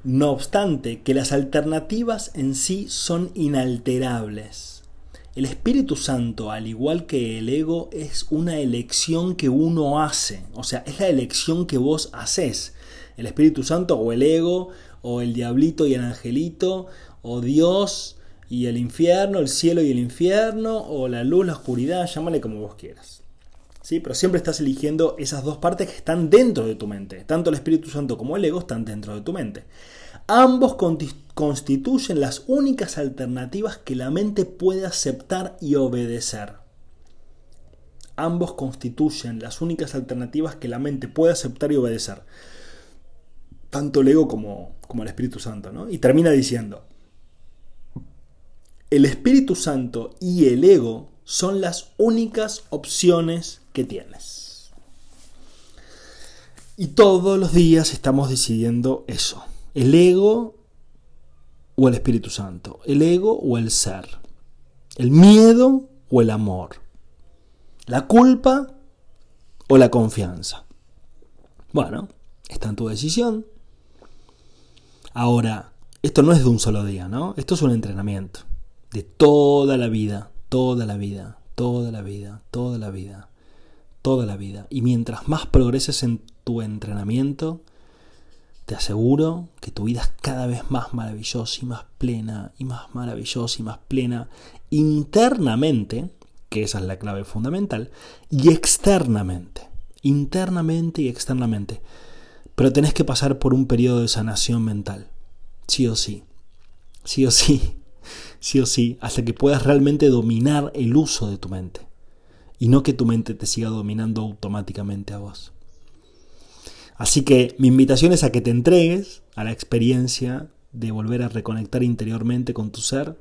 no obstante, que las alternativas en sí son inalterables. El Espíritu Santo, al igual que el ego, es una elección que uno hace. O sea, es la elección que vos haces. El Espíritu Santo o el ego, o el diablito y el angelito, o Dios y el infierno, el cielo y el infierno, o la luz, la oscuridad, llámale como vos quieras. ¿Sí? Pero siempre estás eligiendo esas dos partes que están dentro de tu mente. Tanto el Espíritu Santo como el ego están dentro de tu mente. Ambos constituyen las únicas alternativas que la mente puede aceptar y obedecer. Ambos constituyen las únicas alternativas que la mente puede aceptar y obedecer. Tanto el ego como, como el Espíritu Santo. ¿no? Y termina diciendo, el Espíritu Santo y el ego son las únicas opciones que tienes. Y todos los días estamos decidiendo eso. El ego o el Espíritu Santo. El ego o el ser. El miedo o el amor. La culpa o la confianza. Bueno, está en tu decisión. Ahora, esto no es de un solo día, ¿no? Esto es un entrenamiento de toda la vida, toda la vida, toda la vida, toda la vida, toda la vida. Y mientras más progreses en tu entrenamiento, te aseguro que tu vida es cada vez más maravillosa y más plena y más maravillosa y más plena internamente, que esa es la clave fundamental, y externamente, internamente y externamente. Pero tenés que pasar por un periodo de sanación mental, sí o sí, sí o sí. (laughs) Sí o sí, hasta que puedas realmente dominar el uso de tu mente. Y no que tu mente te siga dominando automáticamente a vos. Así que mi invitación es a que te entregues a la experiencia de volver a reconectar interiormente con tu ser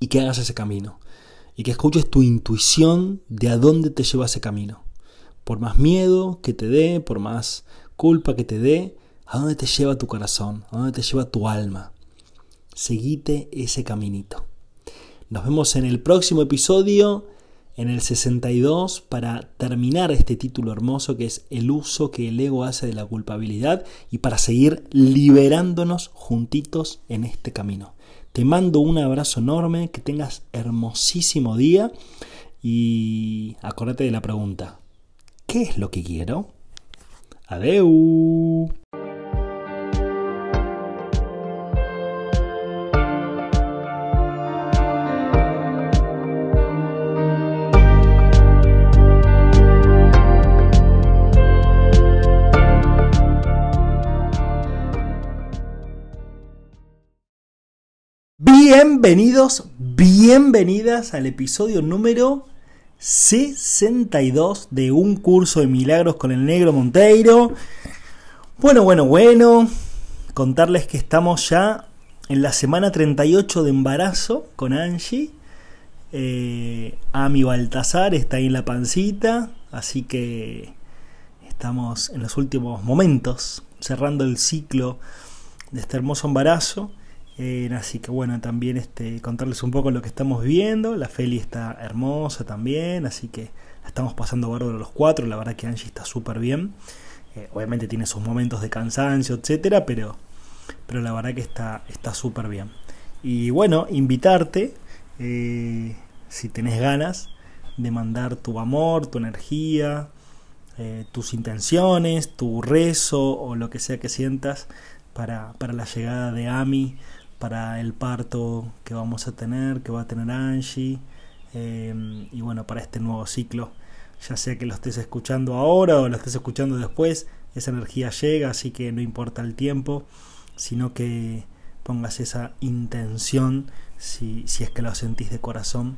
y que hagas ese camino. Y que escuches tu intuición de a dónde te lleva ese camino. Por más miedo que te dé, por más culpa que te dé, a dónde te lleva tu corazón, a dónde te lleva tu alma seguite ese caminito. Nos vemos en el próximo episodio, en el 62, para terminar este título hermoso que es el uso que el ego hace de la culpabilidad y para seguir liberándonos juntitos en este camino. Te mando un abrazo enorme, que tengas hermosísimo día y acuérdate de la pregunta, ¿qué es lo que quiero? Adeu. Bienvenidos, bienvenidas al episodio número 62 de un curso de milagros con el negro Monteiro. Bueno, bueno, bueno, contarles que estamos ya en la semana 38 de embarazo con Angie. Eh, Ami Baltasar está ahí en la pancita, así que estamos en los últimos momentos cerrando el ciclo de este hermoso embarazo. Eh, así que bueno, también este, contarles un poco lo que estamos viviendo. La Feli está hermosa también, así que estamos pasando bárbaro los cuatro. La verdad que Angie está súper bien. Eh, obviamente tiene sus momentos de cansancio, etcétera, pero, pero la verdad que está súper bien. Y bueno, invitarte, eh, si tenés ganas, de mandar tu amor, tu energía, tus intenciones, tu rezo o lo que sea que sientas para, para la llegada de Ami para el parto que vamos a tener, que va a tener Angie, em, y bueno, para este nuevo ciclo, ya sea que lo estés escuchando ahora o lo estés escuchando después, esa energía llega, así que no importa el tiempo, sino que pongas esa intención, si, si es que lo sentís de corazón,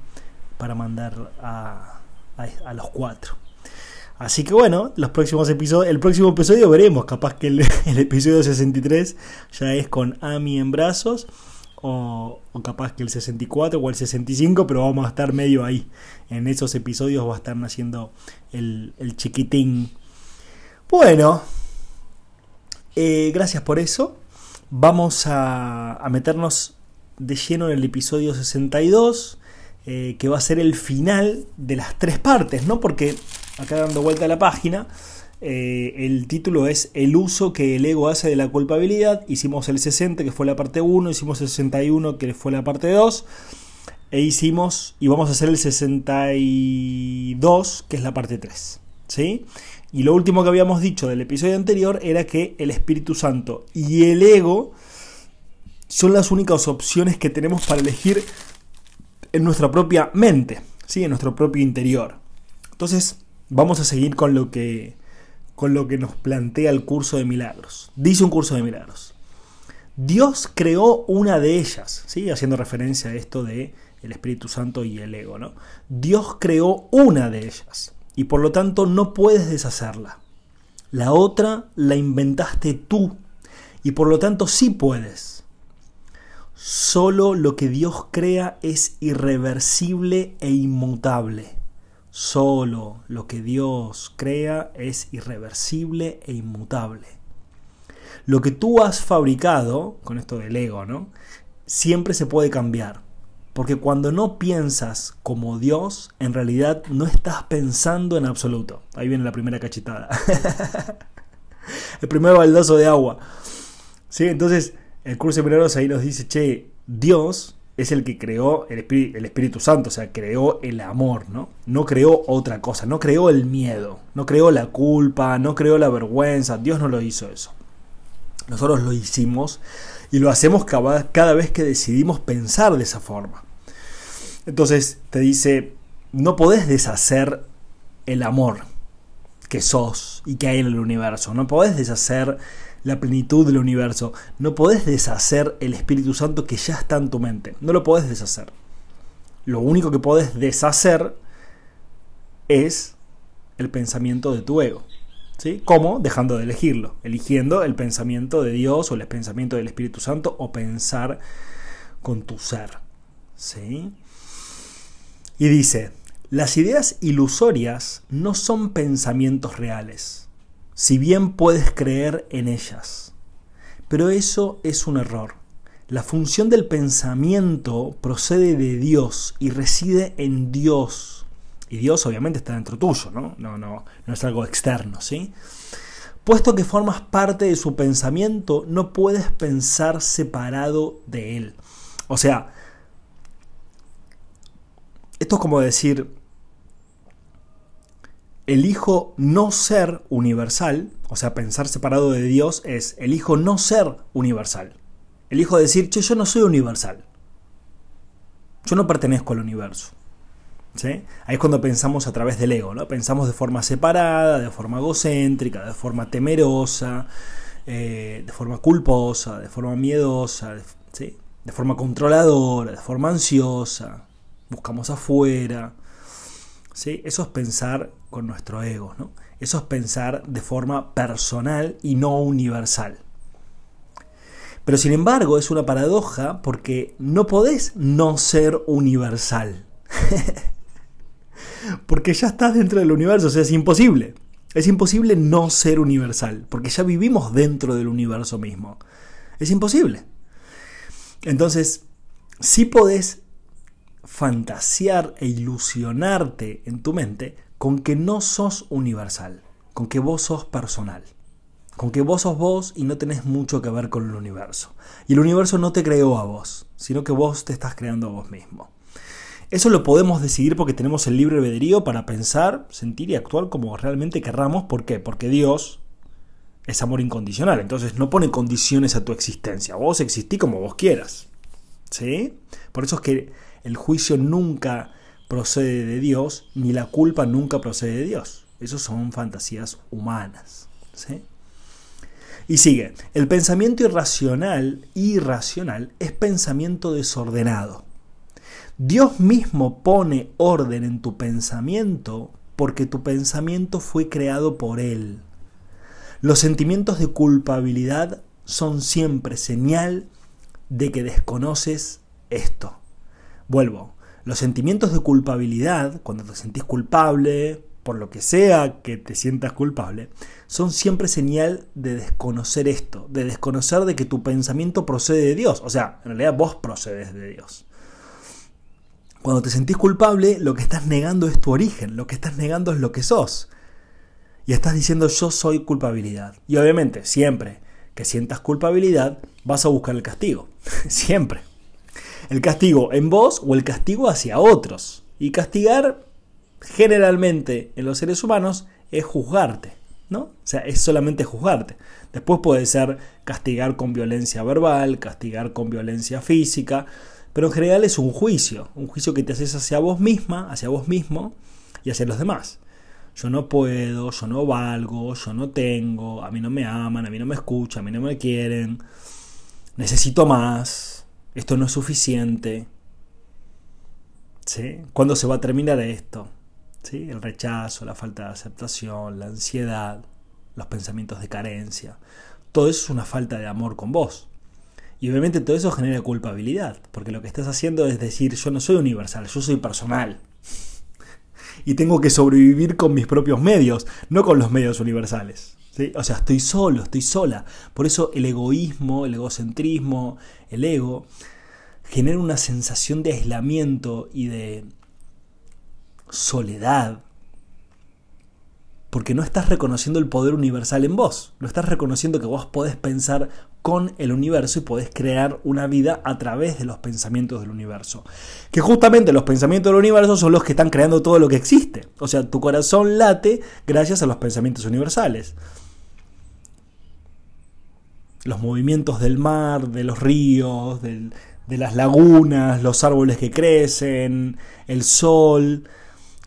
para mandar a, a, los cuatro. Así que bueno, los próximos episodios, el próximo episodio veremos, capaz que el, (laughs) episodio 63 ya es con Ami en brazos, o, capaz que el 64 o el 65, pero vamos a estar medio ahí. En esos episodios va a estar naciendo el, chiquitín. Bueno, eh, gracias por eso. Vamos a, meternos de lleno en el episodio 62, eh, que va a ser el final de las tres partes, ¿no? Porque acá dando vuelta a la página, eh, el título es El uso que el ego hace de la culpabilidad. Hicimos el 60, que fue la parte 1, hicimos el 61, que fue la parte 2, e hicimos, y vamos a hacer el 62, que es la parte 3, ¿sí? Y lo último que habíamos dicho del episodio anterior era que el Espíritu Santo y el ego son las únicas opciones que tenemos para elegir en nuestra propia mente, ¿sí? en nuestro propio interior. Entonces, vamos a seguir con lo que, con lo que nos plantea el curso de milagros. Dice un curso de milagros. Dios creó una de ellas, ¿sí? haciendo referencia a esto de el Espíritu Santo y el ego. ¿no? Dios creó una de ellas y por lo tanto no puedes deshacerla. La otra la inventaste tú y por lo tanto sí puedes. Solo lo que Dios crea es irreversible e inmutable. Solo lo que Dios crea es irreversible e inmutable. Lo que tú has fabricado, con esto del ego, ¿no? Siempre se puede cambiar. Porque cuando no piensas como Dios, en realidad no estás pensando en absoluto. Ahí viene la primera cachetada. (laughs) el primer baldazo de agua. ¿Sí? Entonces, el curso de milagros ahí nos dice, che, Dios es el que creó el Espíritu, Santo, o sea, creó el amor, ¿no? No creó otra cosa, no creó el miedo, no creó la culpa, no creó la vergüenza, Dios no lo hizo eso. Nosotros lo hicimos y lo hacemos cada vez que decidimos pensar de esa forma. Entonces te dice, no podés deshacer el amor que sos y que hay en el universo, no podés deshacer la plenitud del universo. No podés deshacer el Espíritu Santo que ya está en tu mente. No lo podés deshacer. Lo único que podés deshacer es el pensamiento de tu ego. ¿Sí? ¿Cómo? Dejando de elegirlo, eligiendo el pensamiento de Dios o el pensamiento del Espíritu Santo o pensar con tu ser. ¿Sí? Y dice, las ideas ilusorias no son pensamientos reales si bien puedes creer en ellas. Pero eso es un error. La función del pensamiento procede de Dios y reside en Dios. Y Dios obviamente está dentro tuyo, ¿no? No, no, no es algo externo, ¿sí? Puesto que formas parte de su pensamiento, no puedes pensar separado de él. O sea, esto es como decir, elijo no ser universal, o sea, pensar separado de Dios es elijo no ser universal. Elijo decir, che, yo no soy universal. Yo no pertenezco al universo. ¿Sí? Ahí es cuando pensamos a través del ego, ¿no? Pensamos de forma separada, de forma egocéntrica, de forma temerosa, eh, de forma culposa, de forma miedosa, ¿sí? de forma controladora, de forma ansiosa. Buscamos afuera. Eso es pensar con nuestro ego, ¿no? Eso es pensar de forma personal y no universal. Pero sin embargo es una paradoja porque no podés no ser universal. (laughs) porque ya estás dentro del universo, o sea, es imposible. Es imposible no ser universal, porque ya vivimos dentro del universo mismo. Es imposible. Entonces, sí podés fantasear e ilusionarte en tu mente con que no sos universal, con que vos sos personal, con que vos sos vos y no tenés mucho que ver con el universo. Y el universo no te creó a vos, sino que vos te estás creando a vos mismo. Eso lo podemos decidir porque tenemos el libre albedrío para pensar, sentir y actuar como realmente querramos. ¿Por qué? Porque Dios es amor incondicional. Entonces no pone condiciones a tu existencia. Vos existís como vos quieras. ¿Sí? Por eso es que el juicio nunca procede de Dios, ni la culpa nunca procede de Dios. Esos son fantasías humanas. Y sigue, el pensamiento irracional, irracional, es pensamiento desordenado. Dios mismo pone orden en tu pensamiento porque tu pensamiento fue creado por Él. Los sentimientos de culpabilidad son siempre señal de que desconoces esto. Vuelvo, los sentimientos de culpabilidad, cuando te sentís culpable, por lo que sea que te sientas culpable, son siempre señal de desconocer esto, de desconocer de que tu pensamiento procede de Dios. O sea, en realidad vos procedes de Dios. Cuando te sentís culpable, lo que estás negando es tu origen, lo que estás negando es lo que sos. Y estás diciendo yo soy culpabilidad. Y obviamente, siempre que sientas culpabilidad, vas a buscar el castigo. (laughs) siempre. El castigo en vos o el castigo hacia otros. Y castigar, generalmente en los seres humanos, es juzgarte. ¿no? O sea, es solamente juzgarte. Después puede ser castigar con violencia verbal, castigar con violencia física, pero en general es un juicio, un juicio que te haces hacia vos misma, hacia vos mismo y hacia los demás. Yo no puedo, yo no valgo, yo no tengo, a mí no me aman, a mí no me escuchan, a mí no me quieren, necesito más, esto no es suficiente. ¿Sí? ¿Cuándo se va a terminar esto? ¿Sí? El rechazo, la falta de aceptación, la ansiedad, los pensamientos de carencia. Todo eso es una falta de amor con vos. Y obviamente todo eso genera culpabilidad, porque lo que estás haciendo es decir, yo no soy universal, yo soy personal. (laughs) Y tengo que sobrevivir con mis propios medios, no con los medios universales. O sea, estoy solo, estoy sola. Por eso el egoísmo, el egocentrismo, el ego, genera una sensación de aislamiento y de soledad porque no estás reconociendo el poder universal en vos, no estás reconociendo que vos podés pensar con el universo y podés crear una vida a través de los pensamientos del universo. Que justamente los pensamientos del universo son los que están creando todo lo que existe. O sea, tu corazón late gracias a los pensamientos universales. Los movimientos del mar, de los ríos, de las lagunas, los árboles que crecen, el sol,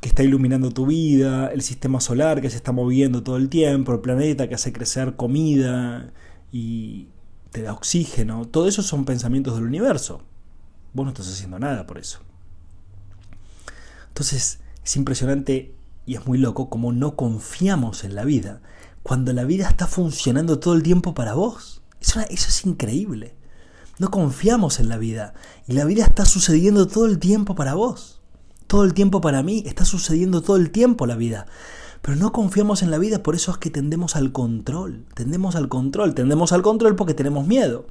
que está iluminando tu vida, el sistema solar que se está moviendo todo el tiempo, el planeta que hace crecer comida y te da oxígeno, todo eso son pensamientos del universo. Vos no estás haciendo nada por eso. Entonces es impresionante y es muy loco como no confiamos en la vida cuando la vida está funcionando todo el tiempo para vos. Eso, eso es increíble. No confiamos en la vida y la vida está sucediendo todo el tiempo para vos todo el tiempo para mí, está sucediendo todo el tiempo la vida. Pero no confiamos en la vida, por eso es que tendemos al control, tendemos al control, tendemos al control porque tenemos miedo.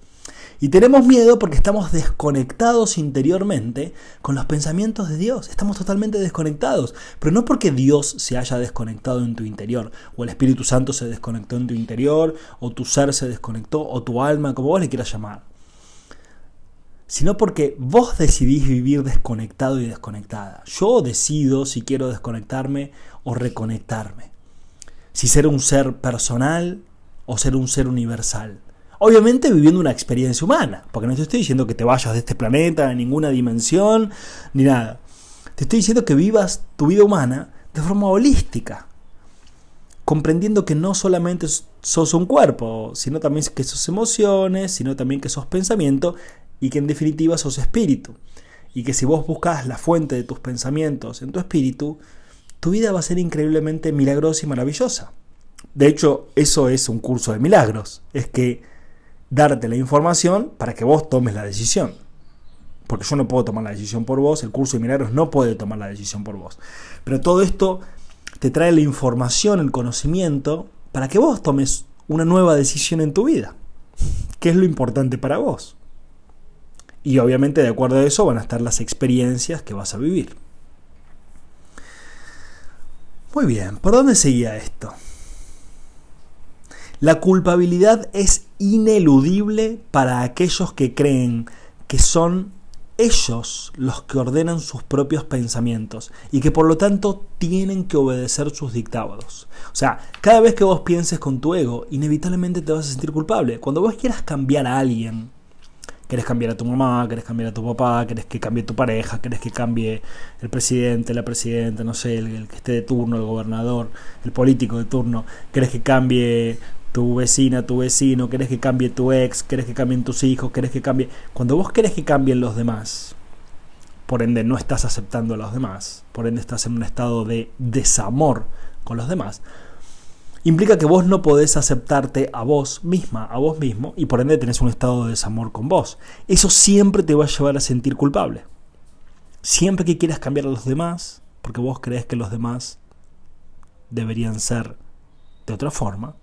Y tenemos miedo porque estamos desconectados interiormente con los pensamientos de Dios. Estamos totalmente desconectados. Pero no porque Dios se haya desconectado en tu interior, o el Espíritu Santo se desconectó en tu interior, o tu ser se desconectó, o tu alma, como vos le quieras llamar sino porque vos decidís vivir desconectado y desconectada. Yo decido si quiero desconectarme o reconectarme. Si ser un ser personal o ser un ser universal. Obviamente viviendo una experiencia humana, porque no te estoy diciendo que te vayas de este planeta, en ninguna dimensión, ni nada. Te estoy diciendo que vivas tu vida humana de forma holística, comprendiendo que no solamente sos un cuerpo, sino también que sos emociones, sino también que sos pensamiento y que en definitiva sos espíritu. Y que si vos buscas la fuente de tus pensamientos en tu espíritu, tu vida va a ser increíblemente milagrosa y maravillosa. De hecho, eso es un curso de milagros. Es que darte la información para que vos tomes la decisión. Porque yo no puedo tomar la decisión por vos, el curso de milagros no puede tomar la decisión por vos. Pero todo esto te trae la información, el conocimiento, para que vos tomes una nueva decisión en tu vida. ¿Qué es lo importante para vos? Y obviamente de acuerdo a eso van a estar las experiencias que vas a vivir. Muy bien, ¿por dónde seguía esto? La culpabilidad es ineludible para aquellos que creen que son ellos los que ordenan sus propios pensamientos y que por lo tanto tienen que obedecer sus dictados. O sea, cada vez que vos pienses con tu ego, inevitablemente te vas a sentir culpable. Cuando vos quieras cambiar a alguien, querés cambiar a tu mamá, querés cambiar a tu papá, querés que cambie tu pareja, querés que cambie el presidente, la presidenta, no sé, el, que esté de turno, el gobernador, el político de turno, querés que cambie tu vecina, tu vecino, querés que cambie tu ex, querés que cambien tus hijos, querés que cambie... Cuando vos querés que cambien los demás, por ende no estás aceptando a los demás, por ende estás en un estado de desamor con los demás, implica que vos no podés aceptarte a vos misma, a vos mismo, y por ende tenés un estado de desamor con vos. Eso siempre te va a llevar a sentir culpable. Siempre que quieras cambiar a los demás, porque vos crees que los demás deberían ser de otra forma,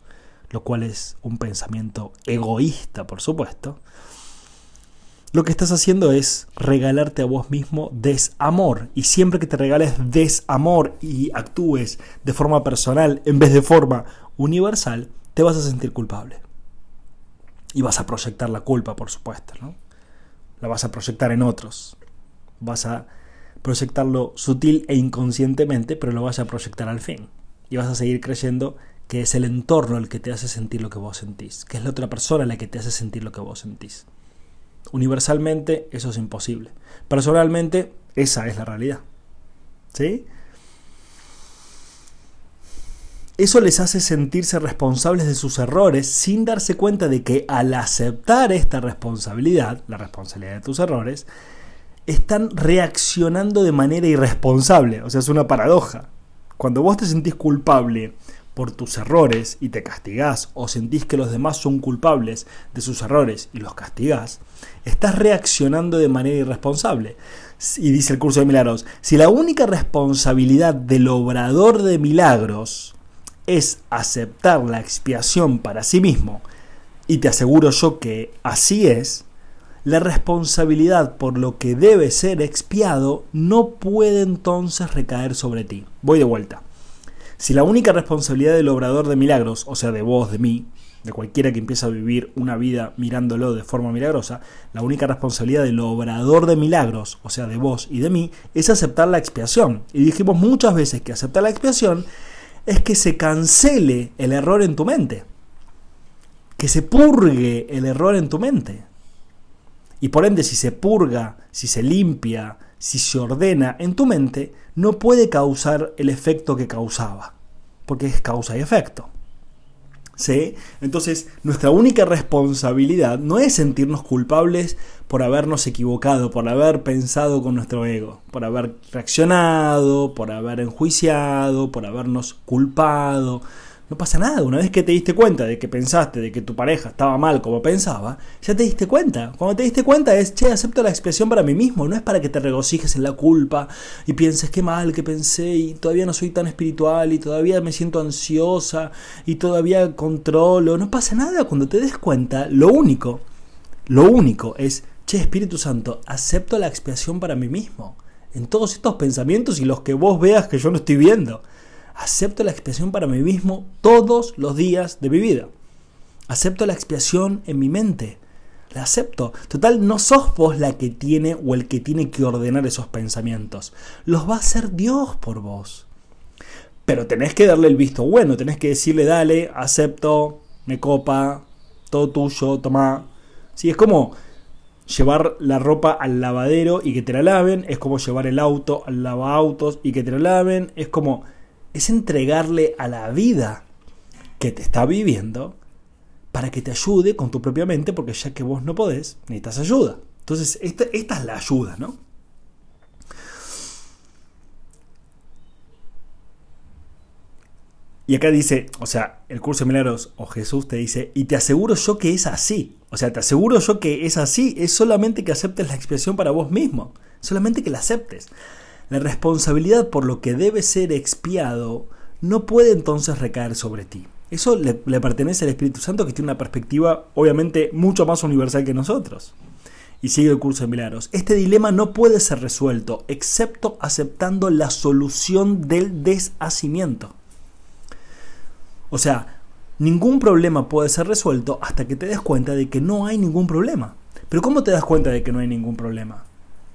lo cual es un pensamiento egoísta, por supuesto, lo que estás haciendo es regalarte a vos mismo desamor. Y siempre que te regales desamor y actúes de forma personal en vez de forma universal, te vas a sentir culpable. Y vas a proyectar la culpa, por supuesto, ¿no? La vas a proyectar en otros. Vas a proyectarlo sutil e inconscientemente, pero lo vas a proyectar al fin. Y vas a seguir creyendo que es el entorno el que te hace sentir lo que vos sentís, que es la otra persona la que te hace sentir lo que vos sentís. Universalmente eso es imposible. Personalmente esa es la realidad. ¿Sí? Eso les hace sentirse responsables de sus errores sin darse cuenta de que al aceptar esta responsabilidad, la responsabilidad de tus errores, están reaccionando de manera irresponsable. O sea, es una paradoja. Cuando vos te sentís culpable por tus errores y te castigás o sentís que los demás son culpables de sus errores y los castigás, estás reaccionando de manera irresponsable. Y dice el curso de milagros, si la única responsabilidad del obrador de milagros es aceptar la expiación para sí mismo, y te aseguro yo que así es, la responsabilidad por lo que debe ser expiado no puede entonces recaer sobre ti. Voy de vuelta. Si la única responsabilidad del obrador de milagros, o sea, de vos, de mí, de cualquiera que empieza a vivir una vida mirándolo de forma milagrosa, la única responsabilidad del obrador de milagros, o sea, de vos y de mí, es aceptar la expiación. Y dijimos muchas veces que aceptar la expiación es que se cancele el error en tu mente, que se purgue el error en tu mente. Y por ende, si se purga, si se limpia, si se ordena en tu mente, no puede causar el efecto que causaba, porque es causa y efecto. ¿Sí? Entonces, nuestra única responsabilidad no es sentirnos culpables por habernos equivocado, por haber pensado con nuestro ego, por haber reaccionado, por haber enjuiciado, por habernos culpado, no pasa nada. Una vez que te diste cuenta de que pensaste de que tu pareja estaba mal como pensaba, ya te diste cuenta. Cuando te diste cuenta es, che, acepto la expresión para mí mismo. No es para que te regocijes en la culpa y pienses qué mal que pensé y todavía no soy tan espiritual y todavía me siento ansiosa y todavía controlo. No pasa nada. Cuando te des cuenta, lo único, lo único es, che, Espíritu Santo, acepto la expiación para mí mismo. En todos estos pensamientos y los que vos veas que yo no estoy viendo. Acepto la expiación para mí mismo todos los días de mi vida. Acepto la expiación en mi mente. La acepto. Total, no sos vos la que tiene o el que tiene que ordenar esos pensamientos. Los va a hacer Dios por vos. Pero tenés que darle el visto bueno, tenés que decirle, dale, acepto, me copa, todo tuyo, toma. Sí, es como llevar la ropa al lavadero y que te la laven, es como llevar el auto al lavautos y que te la laven, es como es entregarle a la vida que te está viviendo para que te ayude con tu propia mente, porque ya que vos no podés, necesitas ayuda. Entonces, esta, esta es la ayuda, ¿no? Y acá dice, o sea, el curso de milagros o Jesús te dice, y te aseguro yo que es así. O sea, te aseguro yo que es así. Es solamente que aceptes la expresión para vos mismo. Solamente que la aceptes. La responsabilidad por lo que debe ser expiado no puede entonces recaer sobre ti. Eso le, pertenece al Espíritu Santo que tiene una perspectiva obviamente mucho más universal que nosotros. Y sigue el curso de milagros. Este dilema no puede ser resuelto excepto aceptando la solución del deshacimiento. O sea, ningún problema puede ser resuelto hasta que te des cuenta de que no hay ningún problema. Pero ¿cómo te das cuenta de que no hay ningún problema?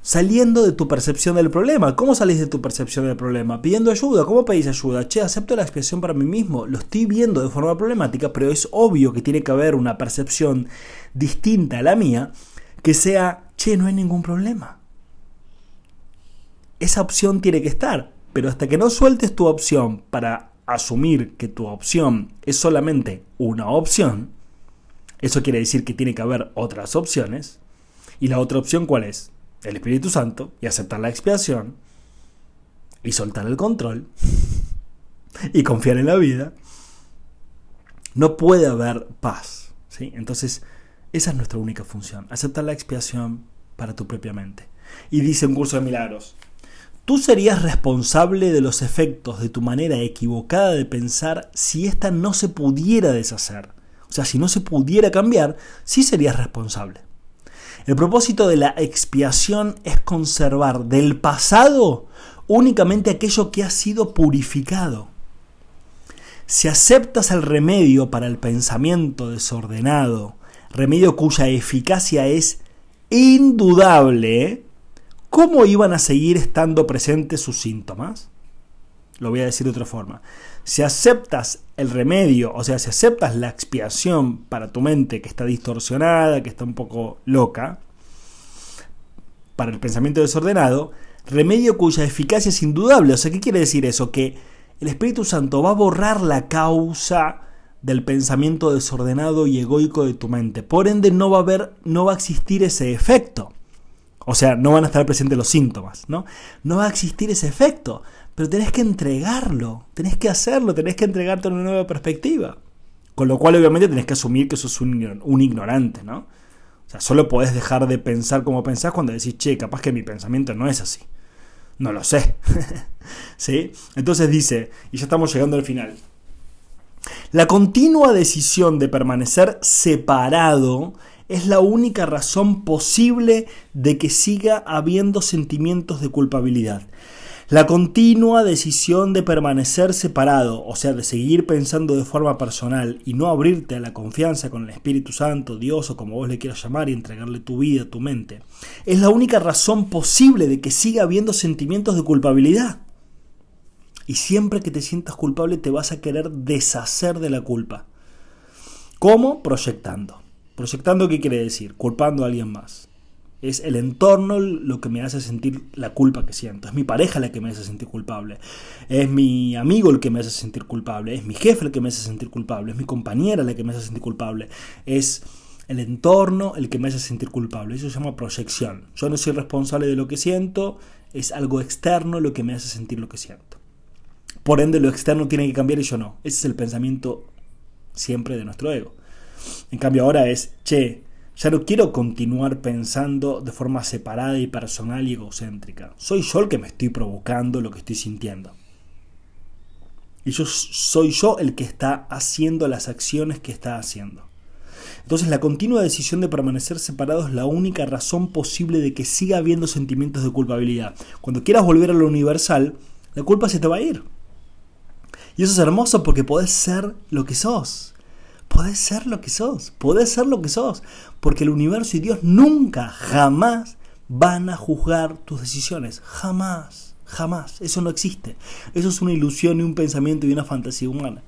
Saliendo de tu percepción del problema. ¿Cómo salís de tu percepción del problema? Pidiendo ayuda. ¿Cómo pedís ayuda? Che, acepto la expresión para mí mismo. Lo estoy viendo de forma problemática, pero es obvio que tiene que haber una percepción distinta a la mía que sea, che, no hay ningún problema. Esa opción tiene que estar, pero hasta que no sueltes tu opción para asumir que tu opción es solamente una opción, eso quiere decir que tiene que haber otras opciones. ¿Y la otra opción cuál es? El Espíritu Santo y aceptar la expiación y soltar el control (laughs) y confiar en la vida, no puede haber paz. ¿sí? Entonces, esa es nuestra única función, aceptar la expiación para tu propia mente. Y dice un curso de milagros, tú serías responsable de los efectos de tu manera equivocada de pensar si ésta no se pudiera deshacer. O sea, si no se pudiera cambiar, sí serías responsable. El propósito de la expiación es conservar del pasado únicamente aquello que ha sido purificado. Si aceptas el remedio para el pensamiento desordenado, remedio cuya eficacia es indudable, ¿cómo iban a seguir estando presentes sus síntomas? Lo voy a decir de otra forma. Si aceptas el remedio, o sea, si aceptas la expiación para tu mente que está distorsionada, que está un poco loca, para el pensamiento desordenado, remedio cuya eficacia es indudable. O sea, ¿qué quiere decir eso? Que el Espíritu Santo va a borrar la causa del pensamiento desordenado y egoico de tu mente. Por ende, no va a haber, no va a existir ese efecto. O sea, no van a estar presentes los síntomas, ¿no? No va a existir ese efecto, pero tenés que entregarlo, tenés que hacerlo, tenés que entregarte una nueva perspectiva. Con lo cual, obviamente, tenés que asumir que sos un, un ignorante, ¿no? O sea, solo podés dejar de pensar como pensás cuando decís, che, capaz que mi pensamiento no es así. No lo sé. (laughs) ¿Sí? Entonces dice, y ya estamos llegando al final. La continua decisión de permanecer separado es la única razón posible de que siga habiendo sentimientos de culpabilidad. La continua decisión de permanecer separado, o sea, de seguir pensando de forma personal y no abrirte a la confianza con el Espíritu Santo, Dios o como vos le quieras llamar y entregarle tu vida, tu mente, es la única razón posible de que siga habiendo sentimientos de culpabilidad. Y siempre que te sientas culpable te vas a querer deshacer de la culpa. ¿Cómo? Proyectando. ¿Proyectando qué quiere decir? Culpando a alguien más. Es el entorno lo que me hace sentir la culpa que siento. Es mi pareja la que me hace sentir culpable. Es mi amigo el que me hace sentir culpable. Es mi jefe el que me hace sentir culpable. Es mi compañera la que me hace sentir culpable. Es el entorno el que me hace sentir culpable. Eso se llama proyección. Yo no soy responsable de lo que siento. Es algo externo lo que me hace sentir lo que siento. Por ende, lo externo tiene que cambiar y yo no. Ese es el pensamiento siempre de nuestro ego. En cambio, ahora es, che, ya no quiero continuar pensando de forma separada y personal y egocéntrica. Soy yo el que me estoy provocando lo que estoy sintiendo. Y yo soy yo el que está haciendo las acciones que está haciendo. Entonces la continua decisión de permanecer separado es la única razón posible de que siga habiendo sentimientos de culpabilidad. Cuando quieras volver a lo universal, la culpa se te va a ir. Y eso es hermoso porque podés ser lo que sos. Podés ser lo que sos. Podés ser lo que sos. Porque el universo y Dios nunca, jamás van a juzgar tus decisiones. Jamás. Jamás. Eso no existe. Eso es una ilusión y un pensamiento y una fantasía humana.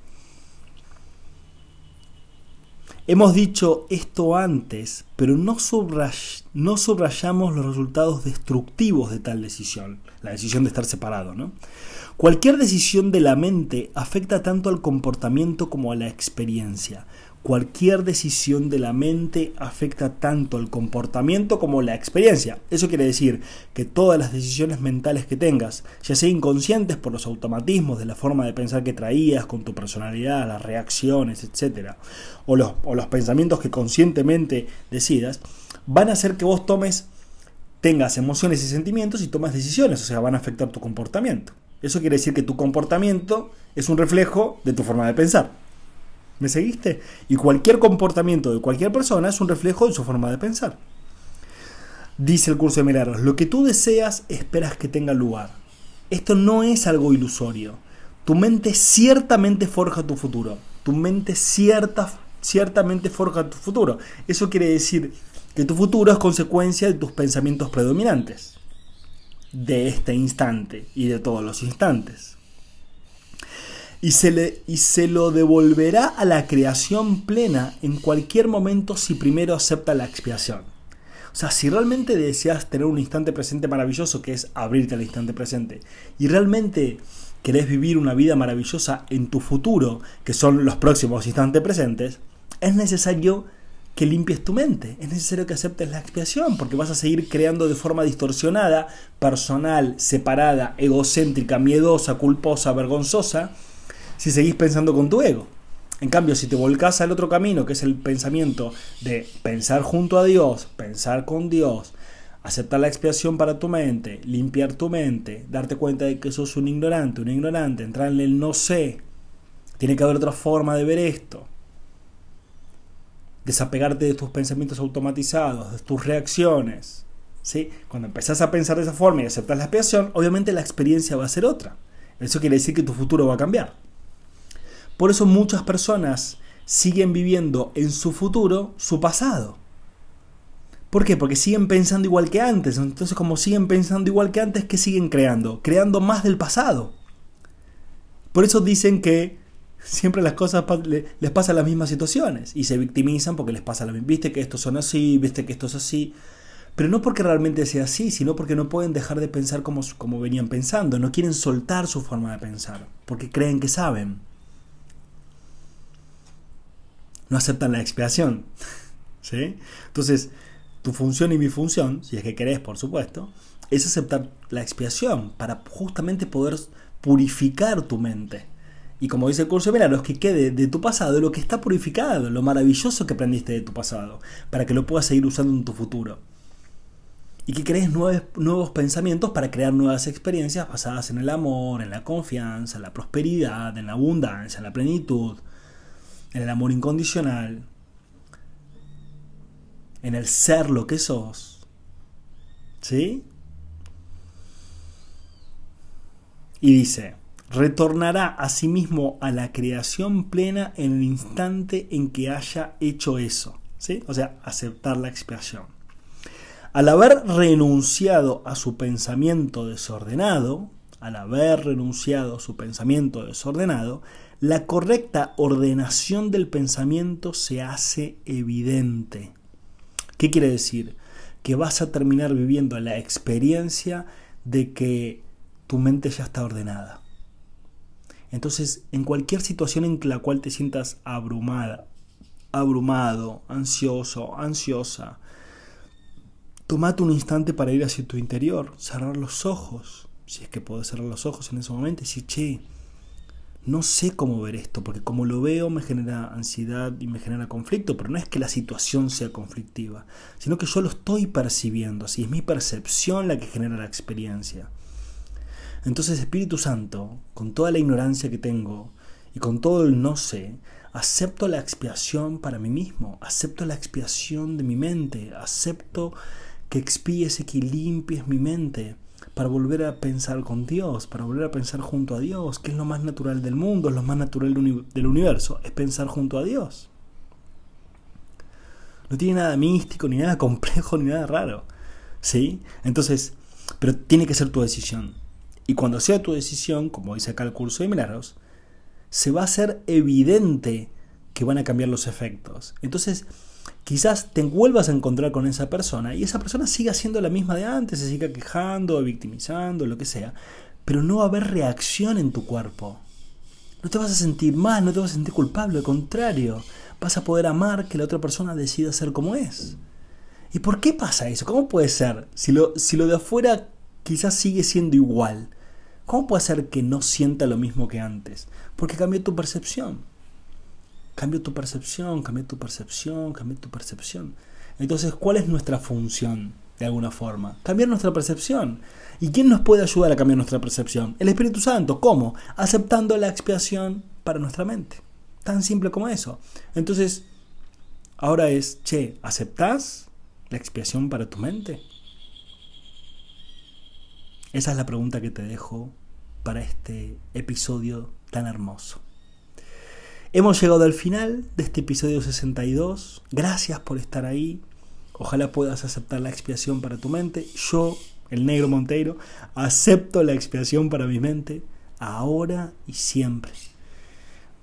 Hemos dicho esto antes, pero no, no, subrayamos los resultados destructivos de tal decisión, la decisión de estar separado. ¿no? Cualquier decisión de la mente afecta tanto al comportamiento como a la experiencia. Cualquier decisión de la mente afecta tanto al comportamiento como a la experiencia. Eso quiere decir que todas las decisiones mentales que tengas, ya sea inconscientes por los automatismos de la forma de pensar que traías con tu personalidad, las reacciones, etc., o los, o los pensamientos que conscientemente decidas, van a hacer que vos tomes, tengas emociones y sentimientos y tomes decisiones, o sea, van a afectar tu comportamiento. Eso quiere decir que tu comportamiento es un reflejo de tu forma de pensar. ¿Me seguiste? Y cualquier comportamiento de cualquier persona es un reflejo de su forma de pensar. Dice el curso de milagros, lo que tú deseas esperas que tenga lugar. Esto no es algo ilusorio. Tu mente ciertamente forja tu futuro. Tu mente cierta, ciertamente forja tu futuro. Eso quiere decir que tu futuro es consecuencia de tus pensamientos predominantes de este instante y de todos los instantes. Y se, le, y se lo devolverá a la creación plena en cualquier momento si primero acepta la expiación. O sea, si realmente deseas tener un instante presente maravilloso, que es abrirte al instante presente, y realmente querés vivir una vida maravillosa en tu futuro, que son los próximos instantes presentes, es necesario que limpies tu mente, es necesario que aceptes la expiación, porque vas a seguir creando de forma distorsionada, personal, separada, egocéntrica, miedosa, culposa, vergonzosa, si seguís pensando con tu ego. En cambio, si te volcás al otro camino, que es el pensamiento de pensar junto a Dios, pensar con Dios, aceptar la expiación para tu mente, limpiar tu mente, darte cuenta de que sos un ignorante, un ignorante, entrar en el no sé, tiene que haber otra forma de ver esto desapegarte de tus pensamientos automatizados, de tus reacciones. ¿sí? Cuando empezás a pensar de esa forma y aceptas la expiación, obviamente la experiencia va a ser otra. Eso quiere decir que tu futuro va a cambiar. Por eso muchas personas siguen viviendo en su futuro su pasado. ¿Por qué? Porque siguen pensando igual que antes. Entonces, como siguen pensando igual que antes, ¿qué siguen creando? Creando más del pasado. Por eso dicen que siempre las cosas les pasan las mismas situaciones y se victimizan porque les pasa la misma. Viste que estos son así, viste que esto es así. Pero no porque realmente sea así, sino porque no pueden dejar de pensar como, como venían pensando. No quieren soltar su forma de pensar porque creen que saben. No aceptan la expiación. (laughs) ¿Sí? Entonces, tu función y mi función, si es que querés, por supuesto, es aceptar la expiación para justamente poder purificar tu mente y como dice el curso de los que quede de tu pasado lo que está purificado, lo maravilloso que aprendiste de tu pasado, para que lo puedas seguir usando en tu futuro. Y que crees nuevos, nuevos pensamientos para crear nuevas experiencias basadas en el amor, en la confianza, en la prosperidad, en la abundancia, en la plenitud, en el amor incondicional, en el ser lo que sos. ¿Sí? Y dice, retornará a sí mismo a la creación plena en el instante en que haya hecho eso. O sea, aceptar la expiación. Al haber renunciado a su pensamiento desordenado, al haber renunciado a su pensamiento desordenado, la correcta ordenación del pensamiento se hace evidente. ¿Qué quiere decir? Que vas a terminar viviendo la experiencia de que tu mente ya está ordenada. Entonces, en cualquier situación en la cual te sientas abrumada, abrumado, ansioso, ansiosa, tomate un instante para ir hacia tu interior, cerrar los ojos, si es que puedes cerrar los ojos en ese momento y decir, che, no sé cómo ver esto, porque como lo veo me genera ansiedad y me genera conflicto, pero no es que la situación sea conflictiva, sino que yo lo estoy percibiendo, así es mi percepción la que genera la experiencia. Entonces Espíritu Santo, con toda la ignorancia que tengo y con todo el no sé, acepto la expiación para mí mismo, acepto la expiación de mi mente, acepto que expíes y que limpies mi mente para volver a pensar con Dios, para volver a pensar junto a Dios, que es lo más natural del mundo, es lo más natural del universo, es pensar junto a Dios. No tiene nada místico, ni nada (laughs) complejo, ni nada raro. ¿Sí? Entonces, pero tiene que ser tu decisión. Y cuando sea tu decisión, como dice acá el curso de milagros, se va a hacer evidente que van a cambiar los efectos. Entonces, quizás te vuelvas a encontrar con esa persona y esa persona siga siendo la misma de antes, se siga quejando, victimizando, lo que sea, pero no va a haber reacción en tu cuerpo. No te vas a sentir mal, no te vas a sentir culpable, al contrario, vas a poder amar que la otra persona decida ser como es. ¿Y por qué pasa eso? ¿Cómo puede ser? Si lo, si lo de afuera quizás sigue siendo igual, ¿Cómo puede ser que no sienta lo mismo que antes? Porque cambió tu percepción. Cambió tu percepción, cambió tu percepción, cambió tu percepción. Entonces, ¿cuál es nuestra función? De alguna forma. Cambiar nuestra percepción. ¿Y quién nos puede ayudar a cambiar nuestra percepción? El Espíritu Santo. ¿Cómo? Aceptando la expiación para nuestra mente. Tan simple como eso. Entonces, ahora es, che, ¿aceptás la expiación para tu mente? Esa es la pregunta que te dejo para este episodio tan hermoso. Hemos llegado al final de este episodio 62. Gracias por estar ahí. Ojalá puedas aceptar la expiación para tu mente. Yo, el negro Monteiro, acepto la expiación para mi mente ahora y siempre.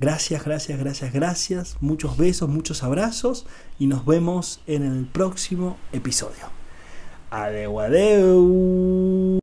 Gracias, gracias, gracias, gracias. Muchos besos, muchos abrazos y nos vemos en el próximo episodio. Adeu, adeu.